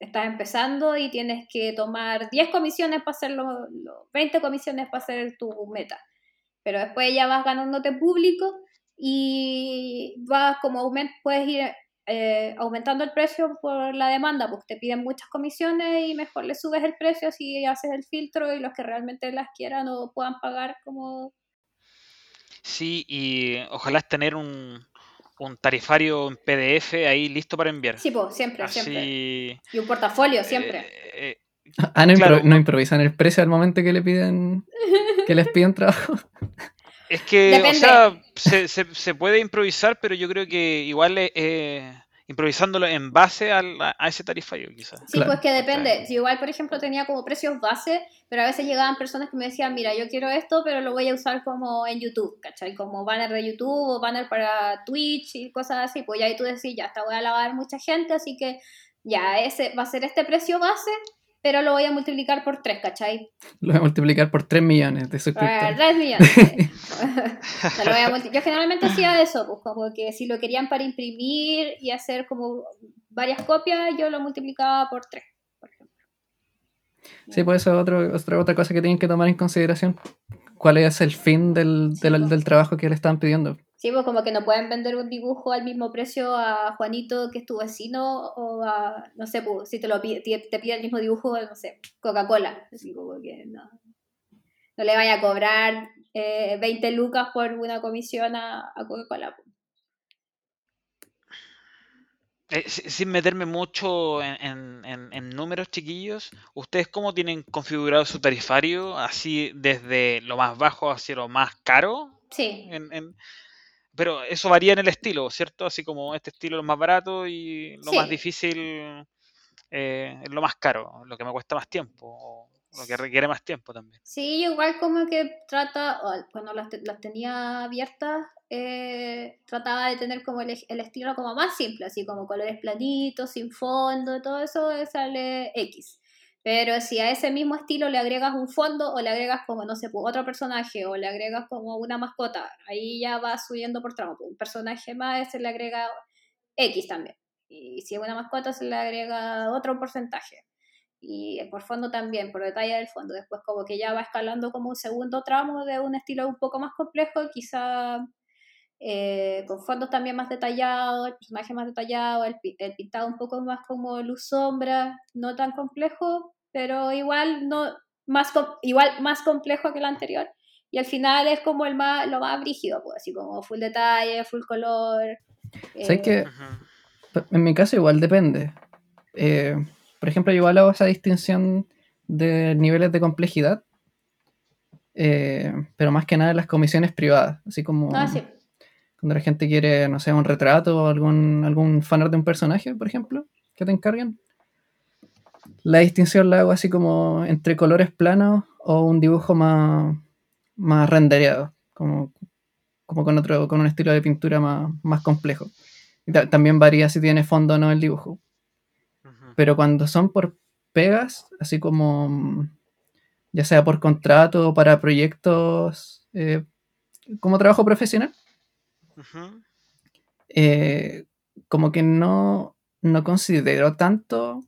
estás empezando y tienes que tomar 10 comisiones para hacerlo, 20 comisiones para hacer tu meta. Pero después ya vas ganándote público y vas como puedes ir eh, aumentando el precio por la demanda, porque te piden muchas comisiones y mejor le subes el precio si haces el filtro y los que realmente las quieran o puedan pagar como... Sí, y ojalá es tener un, un tarifario en PDF ahí listo para enviar. Sí, pues, siempre, Así, siempre. Y un portafolio, siempre. eh, eh, Ah, no, Claro. impro- no improvisan el precio al momento que le piden que les *laughs* piden trabajo. Es que, Depende. o sea, se, se- se puede improvisar, pero yo creo que igual eh, eh, improvisándolo en base al- a, a ese tarifario, quizás. Sí, Claro. pues que depende. Claro. Si igual, por ejemplo, tenía como precios base, pero a veces llegaban personas que me decían, mira, yo quiero esto, pero lo voy a usar como en YouTube, ¿cachai? Como banner de YouTube o banner para Twitch y cosas así. Pues ya ahí tú decís, ya, esta voy a lavar mucha gente, así que ya, ese va a ser este precio base, pero lo voy a multiplicar por 3, ¿cachai? Lo voy a multiplicar por 3 millones de suscriptores. 3 millones. *laughs* lo voy a Yo generalmente hacía eso, pues como que si lo querían para imprimir y hacer como varias copias, yo lo multiplicaba por 3, por ejemplo. Sí, pues eso es otro- otra, otra cosa que tienen que tomar en consideración. ¿Cuál es el fin del, del, pues. del trabajo que le están pidiendo? Sí, pues como que no pueden vender un dibujo al mismo precio a Juanito que es tu vecino o a, no sé, pues, si te lo pide, te, te pide el mismo dibujo, no sé, Coca-Cola. Así como que no. No le vaya a cobrar eh, 20 lucas por una comisión a, a Coca-Cola. pues. Eh, si- sin meterme mucho en, en- en- números, chiquillos, ¿ustedes cómo tienen configurado su tarifario? Así desde lo más bajo hacia lo más caro. Sí, en- Pero eso varía en el estilo, ¿cierto? Así como este estilo es lo más barato y lo Sí. más difícil eh, es lo más caro, lo que me cuesta más tiempo, o lo que requiere más tiempo también. Sí, igual como que trata, cuando las, las tenía abiertas, eh, trataba de tener como el, el estilo como más simple, así como colores planitos, sin fondo, todo eso eh, sale X. Pero si a ese mismo estilo le agregas un fondo o le agregas como, no sé, pues, otro personaje o le agregas como una mascota, ahí ya va subiendo por tramo. pues, Un personaje más se le agrega X también. Y si es una mascota se le agrega otro porcentaje y por fondo también, por detalle del fondo. Después como que ya va escalando como un segundo tramo de un estilo un poco más complejo, quizá eh, con fondos también más detallados, el personaje más detallado, el, pi- el pintado un poco más como luz sombra, no tan complejo, pero igual no más com- igual más complejo que el anterior. Y al final es como el más, lo más brígido, pues, así como full detalle, full color. ¿Sabes eh, que Ujú. En mi caso igual depende. Eh, por ejemplo, yo igual hago esa distinción de niveles de complejidad, eh, pero más que nada en las comisiones privadas, así como Ah, sí. Cuando la gente quiere, no sé, un retrato o algún, algún fanart de un personaje, por ejemplo, que te encarguen. La distinción la hago así como entre colores planos o un dibujo más, más rendereado, como, como con otro, con un estilo de pintura más, más complejo. Y también varía si tiene fondo o no el dibujo. Pero cuando son por pegas, así como ya sea por contrato o para proyectos eh, como trabajo profesional, Eh, como que no, no considero tanto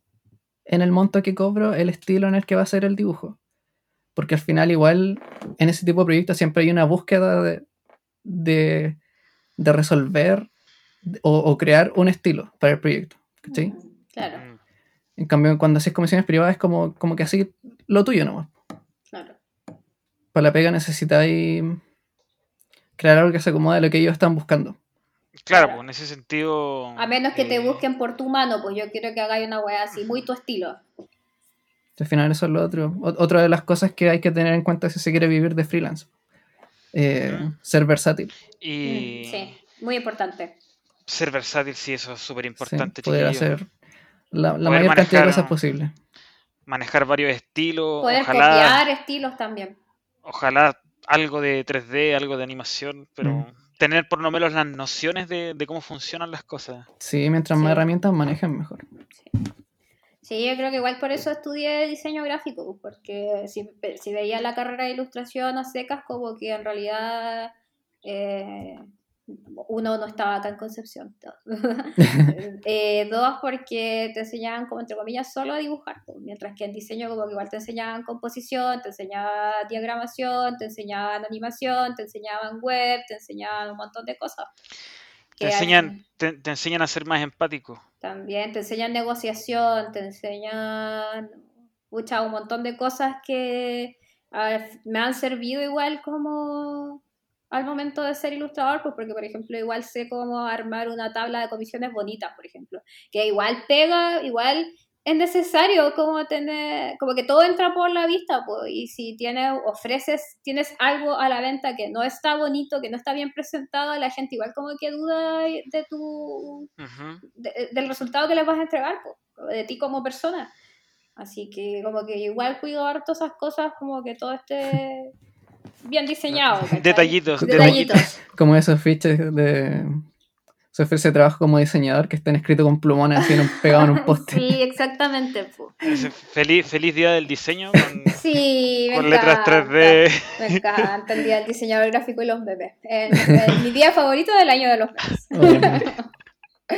en el monto que cobro el estilo en el que va a ser el dibujo. Porque al final igual en ese tipo de proyectos siempre hay una búsqueda de, de, de resolver o, o crear un estilo para el proyecto. Mm, Claro. En cambio, cuando haces comisiones privadas es como, como que así lo tuyo nomás. claro. Para la pega necesitáis crear algo que se acomode a lo que ellos están buscando. Claro, Claro. pues en ese sentido. A menos que te eh, busquen por tu mano, pues yo quiero que hagáis una weá así, muy tu estilo. Al final eso es lo otro. O- otra de las cosas que hay que tener en cuenta si se quiere vivir de freelance. Eh. Ser versátil. Y Mm, Sí, muy importante. ser versátil, sí, eso es súper sí, importante, poder chiquillos. hacer la, la Poder mayor cantidad de manejar- cosas posible. Manejar varios estilos, Poder ojalá, copiar estilos también. ojalá algo de 3D, algo de animación, pero Mm. tener por lo menos las nociones de, de cómo funcionan las cosas. Sí, mientras Sí. más herramientas manejen, mejor. Sí, yo creo que igual por eso estudié diseño gráfico, porque si, si veía la carrera de ilustración a secas, como que en realidad eh, uno, no estaba acá en Concepción. *laughs* *laughs* Eh, dos, porque te enseñaban, como entre comillas, solo a dibujar, pues, mientras que en diseño como que igual te enseñaban composición, te enseñaban diagramación, te enseñaban animación, te enseñaban web, te enseñaban un montón de cosas. Te enseñan, te, te enseñan a ser más empático. También te enseñan negociación, te enseñan pucha, un montón de cosas que me han servido igual como al momento de ser ilustrador, pues porque por ejemplo igual sé cómo armar una tabla de comisiones bonitas, por ejemplo, que igual pega, igual es necesario como tener, como que todo entra por la vista, pues, y si tienes, ofreces, tienes algo a la venta que no está bonito, que no está bien presentado, la gente igual como que duda de tu Ujú. de- del resultado que les vas a entregar, po, de ti como persona. Así que como que igual cuido harto esas cosas, como que todo esté bien diseñado. ¿cachai? Detallitos, Detallitos. Como esos fiches de. Se ofrece trabajo como diseñador que están escritos con plumones así en un- pegados en un poste. Sí, exactamente. feliz, feliz día del diseño con, *laughs* Sí, me con letras encanta. 3D. Me encanta el día del diseñador gráfico y los en mi día favorito del año de los. Oh,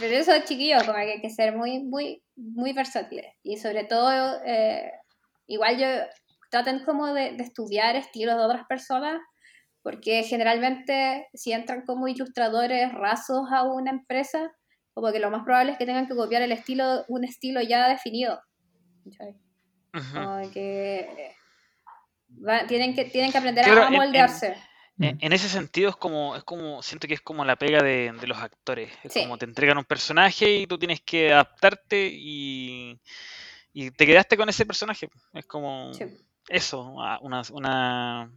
Pero eso, chiquillos, como que hay que ser muy, muy, muy versátiles. Y sobre todo, eh, igual yo traten como de, de estudiar estilos de otras personas, porque generalmente si entran como ilustradores rasos a una empresa, como que lo más probable es que tengan que copiar el estilo, un estilo ya definido. eh, va- tienen que tienen que aprender Claro, a en- moldearse. En, en ese sentido es como, es como, siento que es como la pega de, de los actores. Es Sí. como te entregan un personaje y tú tienes que adaptarte y, y te quedaste con ese personaje. Es como Sí. Eso, a- una, una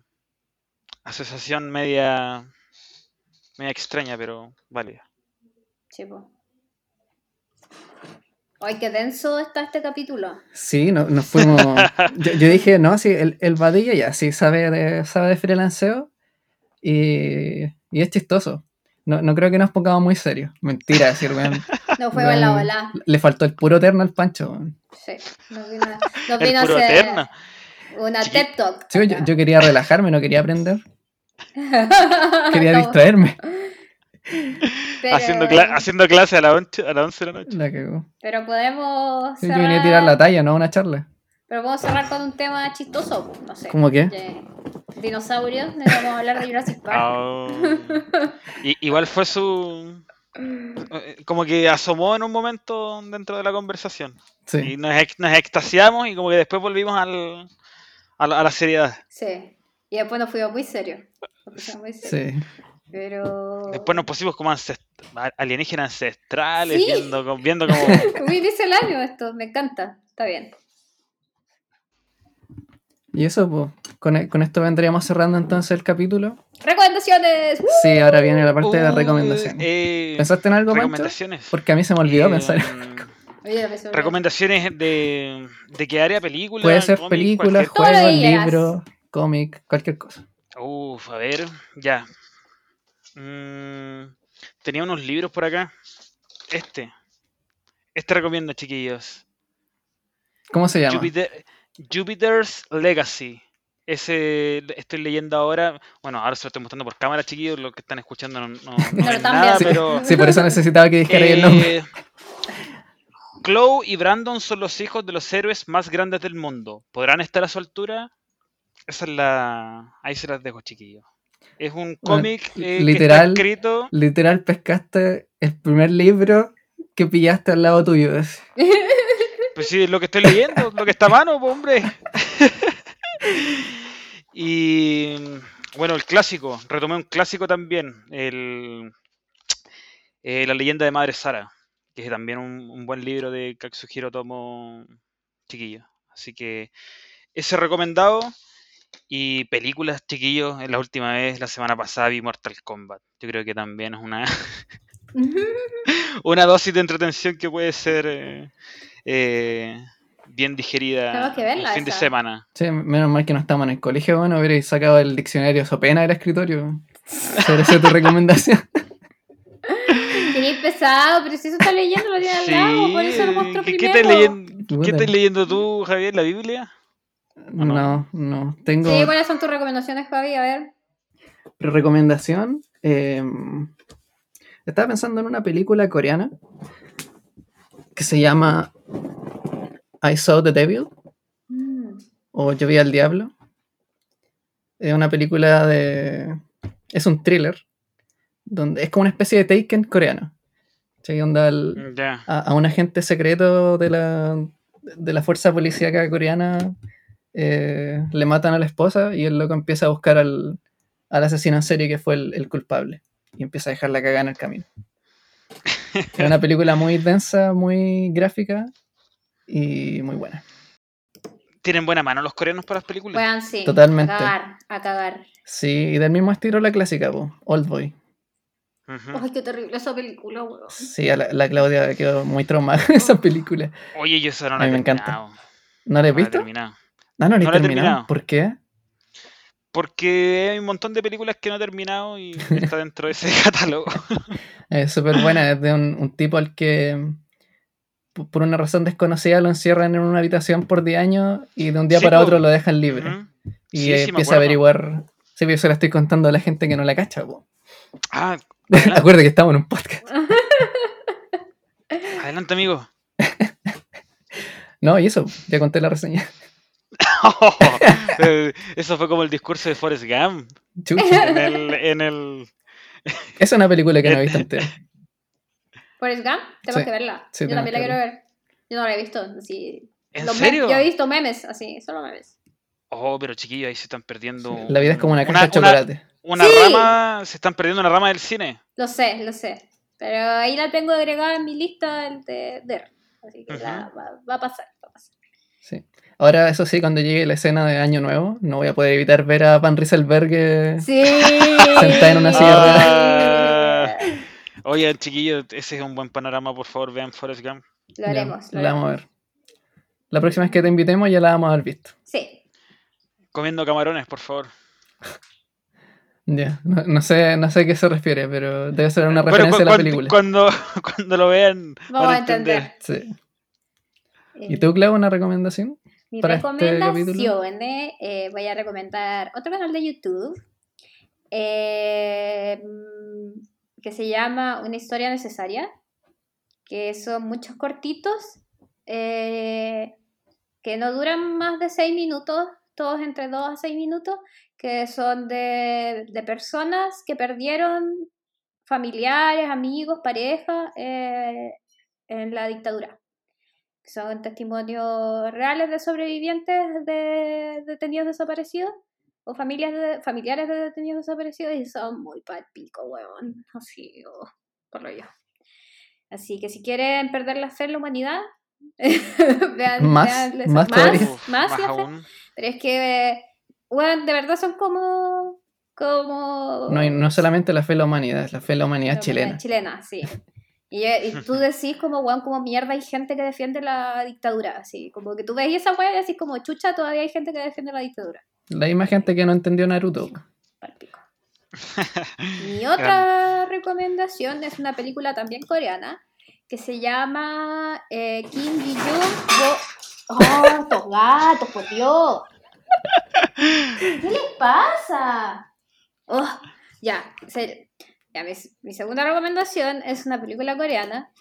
asociación media, media extraña, pero válida. Sí, po. Ay, qué denso está este capítulo. Sí, no- nos fuimos. *laughs* Yo, yo dije, no, sí, el, el Vadilla ya sí sabe de, sabe de freelanceo y, y es chistoso. No, no creo que nos pongamos muy serios. Mentira, decir, weón. *laughs* No fue la ola. Le faltó el puro terno al Pancho. weón. Sí, nos vino, El vino a puro hacer eterno. Una Chiqui- TED Talk. Sí, yo, yo quería relajarme, no quería aprender. *laughs* Quería distraerme. pero, Haciendo, cla- haciendo clase a las 11 a las 11 de la noche. La cagó. pero podemos Sí, yo cerrar, venía a tirar la talla, no una charla. pero podemos cerrar con un tema chistoso, no sé. ¿Cómo qué? Dinosaurios, a hablar de Jurassic Park. Ah, *laughs* y- igual fue su... eh, Como que asomó en un momento dentro de la conversación. Sí. Y nos, ex- nos extasiamos y como que después volvimos al, a, la, a la seriedad. Sí. Y después nos fuimos muy serios. Nos pusimos muy serios. Sí. Pero. Después nos pusimos como ancest- alienígenas ancestrales, Sí. viendo, viendo como... *laughs* Muy misceláneo esto, me encanta. Está bien. Y eso, pues, con, e- con esto vendríamos cerrando entonces el capítulo. ¡Recomendaciones! Sí, ahora viene la parte de Uh, recomendaciones. eh, ¿Pensaste en algo, Pancho? recomendaciones. Porque a mí se me olvidó Eh, pensar. Oye, me *laughs* recomendaciones de, de qué área película. Puede ser cómic, películas, cualquier quieras. libros, cómic, cualquier cosa. Uf, a ver, ya. Mm, tenía unos libros por acá. Este. Este recomiendo, chiquillos. ¿Cómo se llama? Jupiter- Jupiter's Legacy. Ese estoy leyendo ahora. Bueno, ahora se lo estoy mostrando por cámara, chiquillos. Los que están escuchando no, no, *laughs* no lo ven están nada, viendo. pero. Sí, por eso necesitaba que dijera ahí el nombre. Chloe y Brandon son los hijos de los héroes más grandes del mundo. ¿Podrán estar a su altura? Esa es la. Ahí se las dejo, chiquillos. Es un cómic eh, que literal. está escrito. Literal pescaste el primer libro que pillaste al lado tuyo. *laughs* Pues sí, es lo que estoy leyendo, lo que está a mano, pues, hombre. *laughs* y bueno, el clásico, retomé un clásico también, el, eh, La leyenda de Madre Sara, que es también un, un buen libro de Katsuhiro Tomo chiquillo. Así que ese recomendado. Y películas, chiquillos, en la última vez, la semana pasada vi Mortal Kombat. Yo creo que también es una, *laughs* una dosis de entretención que puede ser eh, eh, bien digerida Tenemos que verla el fin de semana. Sí, menos mal que no estamos en el colegio, bueno, hubierais sacado el diccionario Sopena del escritorio. *laughs* Esa esa es tu recomendación. *laughs* Pesado, pero si eso está leyendo lo tiene al lado, por eso lo mostró ¿Qué, qué primero. estás leyendo, ¿Qué estás leyendo tú, Javier? ¿La Biblia? no? No, no. Tengo. Sí, ¿cuáles son tus recomendaciones, Javi? A ver. Recomendación, eh, estaba pensando en una película coreana que se llama I Saw the Devil Mm. o Yo vi al diablo. Es una película de... Es un thriller. Donde es como una especie de Taken coreano. ¿Cachai? Onda Ya. a, a un agente secreto de la, de la fuerza policíaca coreana eh, le matan a la esposa y el loco empieza a buscar al, al asesino en serie que fue el, el culpable y empieza a dejarla cagada en el camino. *laughs* Es una película muy densa, muy gráfica y muy buena. ¿Tienen buena mano los coreanos para las películas? Bueno, sí. Totalmente. A cagar, a cagar. Sí, y del mismo estilo la clásica, po, Old Boy. Ay, qué terrible esa película, weón. Sí, a la, la Claudia quedó muy traumada con esa película. Oye, yo eso no la he me encanta. terminado. ¿No la No he visto? terminado. No, no No la he terminado. terminado. ¿Por qué? Porque hay un montón de películas que no he terminado y *laughs* está dentro de ese *laughs* catálogo. Es súper buena, es de un, un tipo al que por una razón desconocida lo encierran en una habitación por 10 años y de un día Sí, para po. otro lo dejan libre. Y Sí, sí, me empieza a averiguar. Sí, yo se la estoy contando a la gente que no la cacha. po. Ah, *laughs* Acuérdate que estamos en un podcast. *laughs* adelante, amigo. No, y eso, ya conté la reseña. *laughs* Eh, Eso fue como el discurso de Forrest Gump en el, en el... Es una película que no he visto entera. Forrest Gump, tengo Sí, que verla. sí, Yo también la quiero ver. Yo no la he visto. Así. ¿En Los serio? Yo he visto memes, así, solo memes. Oh, pero chiquillos, ahí se están perdiendo... La vida es como una una- caja de chocolate. Una Sí. rama, se están perdiendo una rama del cine. Lo sé, lo sé. Pero ahí la tengo agregada en mi lista de ver. Así que la- va, va a pasar, va a pasar. Sí. Ahora, eso sí, cuando llegue la escena de Año Nuevo, no voy a poder evitar ver a Van Rieselberg. eh, Sí. *laughs* Sentada en una silla Ah. Oye, chiquillos, ese es un buen panorama, por favor, vean Forrest Gump. Lo ya, haremos. Lo la vamos a haremos. ver. La próxima vez que te invitemos ya la vamos a haber visto. Sí. Comiendo camarones, por favor. Ya, no, no sé, no sé a qué se refiere, pero debe ser una Bueno, referencia cu- a la cuando, película. Cuando, *laughs* cuando lo vean, Vamos van a entender. Sí. Eh, ¿Y tú, Clau, una recomendación? Mi para este recomendación, eh, voy a recomendar otro canal de YouTube eh, mm, que se llama Una historia necesaria, que son muchos cortitos eh, que no duran más de seis minutos, todos entre dos a seis minutos, que son de, de personas que perdieron familiares, amigos, pareja eh, en la dictadura son testimonios reales de sobrevivientes de detenidos desaparecidos o familias de, familiares de detenidos desaparecidos y son muy palpico, weón. Así, oh, por lo yo. Así que si quieren perder la fe en la humanidad, *laughs* vean, Más, vean- más más, más la fe. aún. Pero es que, weón, de verdad son como. como No, y no solamente la fe en la humanidad, es la fe en la humanidad la chilena. Chilena, sí. Y, eh, y tú *laughs* decís como, weón, como mierda hay gente que defiende la dictadura, así. Como que tú ves esa weá y decís como, chucha, todavía hay gente que defiende la dictadura. La misma gente que no entendió Naruto. Palpico. Mi *laughs* otra recomendación es una película también coreana que se llama eh, Kim Ji-yoon Go- ¡Oh, estos gatos, por Dios! ¿Qué les pasa? Oh, ya, en serio. Ya, mi, mi segunda recomendación es una película coreana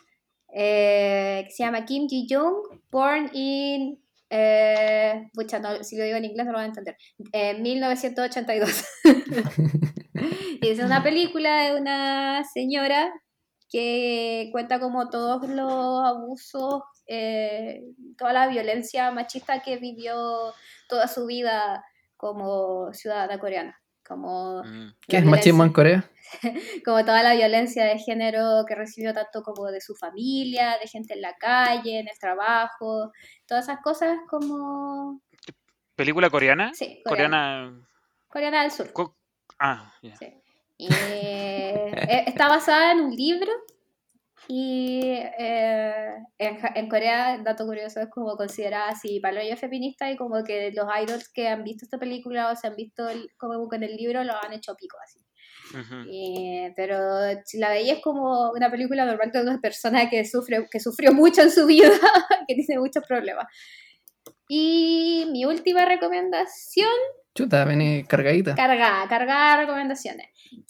eh, que se llama Kim Ji-young, Born in... Eh, pucha, no, si lo digo en inglés no lo van a entender. Eh, 1982. *laughs* *laughs* y es una película de una señora que cuenta como todos los abusos, eh, toda la violencia machista que vivió toda su vida como ciudadana coreana. Como Mm. ¿Qué es machismo en Corea? *laughs* como toda la violencia de género que recibió tanto como de su familia, de gente en la calle, en el trabajo, todas esas cosas como... ¿Película coreana? Sí, coreana. Coreana. Coreana del Sur. co- Ah, ya. Sí. Y, eh, está basada en un libro y eh, en, en Corea, dato curioso, es como considerada así palabra feminista y como que los idols que han visto esta película o se han visto el- como con el libro lo han hecho pico así. Ujú. Eh, pero si la veía es como una película normal de una persona que sufre, que sufrió mucho en su vida, *laughs* que tiene muchos problemas. Y mi última recomendación Chuta, vení cargadita. Cargada, cargada de recomendaciones.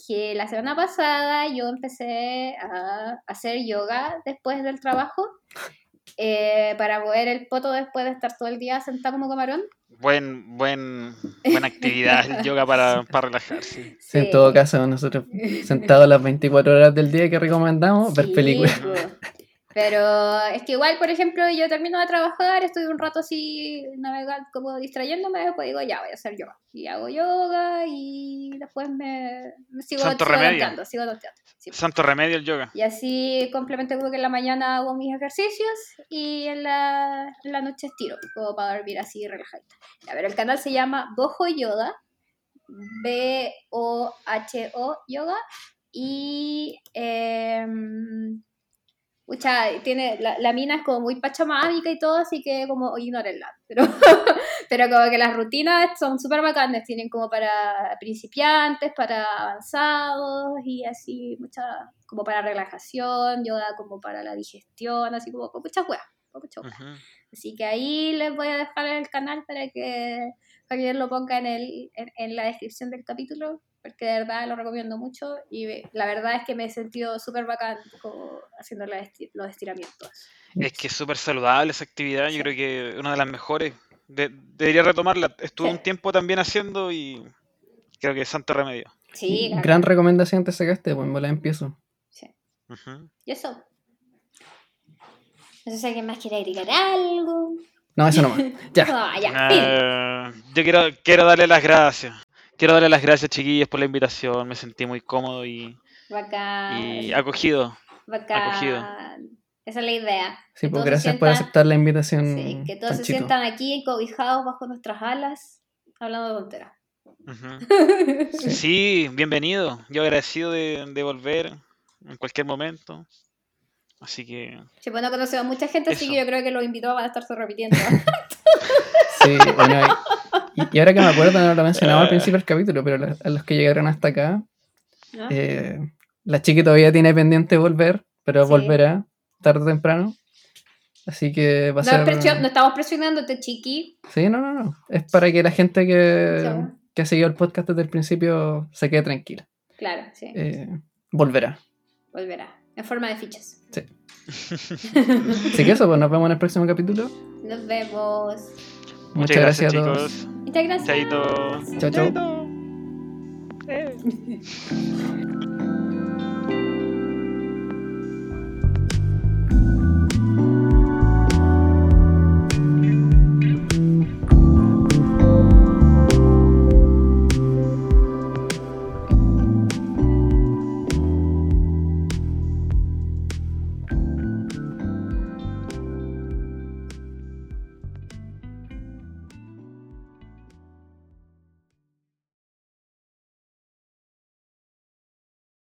Que la semana pasada yo empecé a hacer yoga después del trabajo *laughs* eh, para mover el poto después de estar todo el día sentado como camarón. Buen, buen, buena actividad el yoga para, *laughs* para relajarse. Sí, en todo caso, nosotros sentados las 24 horas del día que recomendamos, ver Sí, películas. po. Pero es que igual, por ejemplo, yo termino de trabajar, estoy un rato así navegando, como distrayéndome, después digo, ya voy a hacer yoga. Y hago yoga y después me, me sigo, Santo sigo remedio. sigo. Sí. Santo remedio el yoga. Y así complemento como que en la mañana hago mis ejercicios y en la, en la noche estiro, como para dormir así relajadita. A ver, el canal se llama Bojo Yoga, B-O-H-O Yoga, y em, tiene, la, la mina es como muy pachamámica y todo, así que como ignórenla. *laughs* Pero, pero como que las rutinas son súper bacanas, tienen como para principiantes, para avanzados y así, mucha, como para relajación, yoga como para la digestión, así como con muchas weas. con muchas weas. Ujú. Así que ahí les voy a dejar el canal para que Javier lo ponga en, el, en, en la descripción del capítulo, porque de verdad lo recomiendo mucho y la verdad es que me he sentido súper bacán haciendo los estiramientos. Es que es súper saludable esa actividad, yo creo que es una de las mejores. De- debería retomarla. Estuve Sí. un tiempo también haciendo y creo que es santo remedio. Sí, claro. Gran recomendación te sacaste, pues me la empiezo. Sí. Ujú. Y eso. No sé si alguien más quiere agregar algo. No, eso no más. Ya. *laughs* Ah, ya. Eh, yo quiero, quiero darle las gracias. Quiero darle las gracias, chiquillos, por la invitación. Me sentí muy cómodo y, Bacán. y acogido. bacán. acogido. Esa es la idea. Sí, Que pues todos se gracias por sientan- aceptar la invitación. Sí, que todos se sientan aquí encobijados bajo nuestras alas, hablando de tonteras. Ujú. *laughs* Sí, bienvenido. Yo agradecido de, de volver en cualquier momento. Así que Sí, pues no conocemos a mucha gente, así Eso. que yo creo que los invitados van a estarse repitiendo. Sí, bueno, y, y ahora que me acuerdo, no lo mencionaba al principio del capítulo, pero la- a los que llegaron hasta acá, ¿no? eh, la chiqui todavía tiene pendiente volver, pero Sí. volverá tarde o temprano. Así que va a no, ser. presio- no estamos presionándote, chiqui. Sí, no, no, no. Es para que la gente que, Claro. que ha seguido el podcast desde el principio se quede tranquila. Claro, sí, Eh, volverá. volverá. En forma de fichas. *laughs* Así que eso, pues nos vemos en el próximo capítulo. Nos vemos. Muchas, gracias, a todos. chicos. Muchas gracias. Chaito. Chao, chao. Chaito. Eh. *laughs*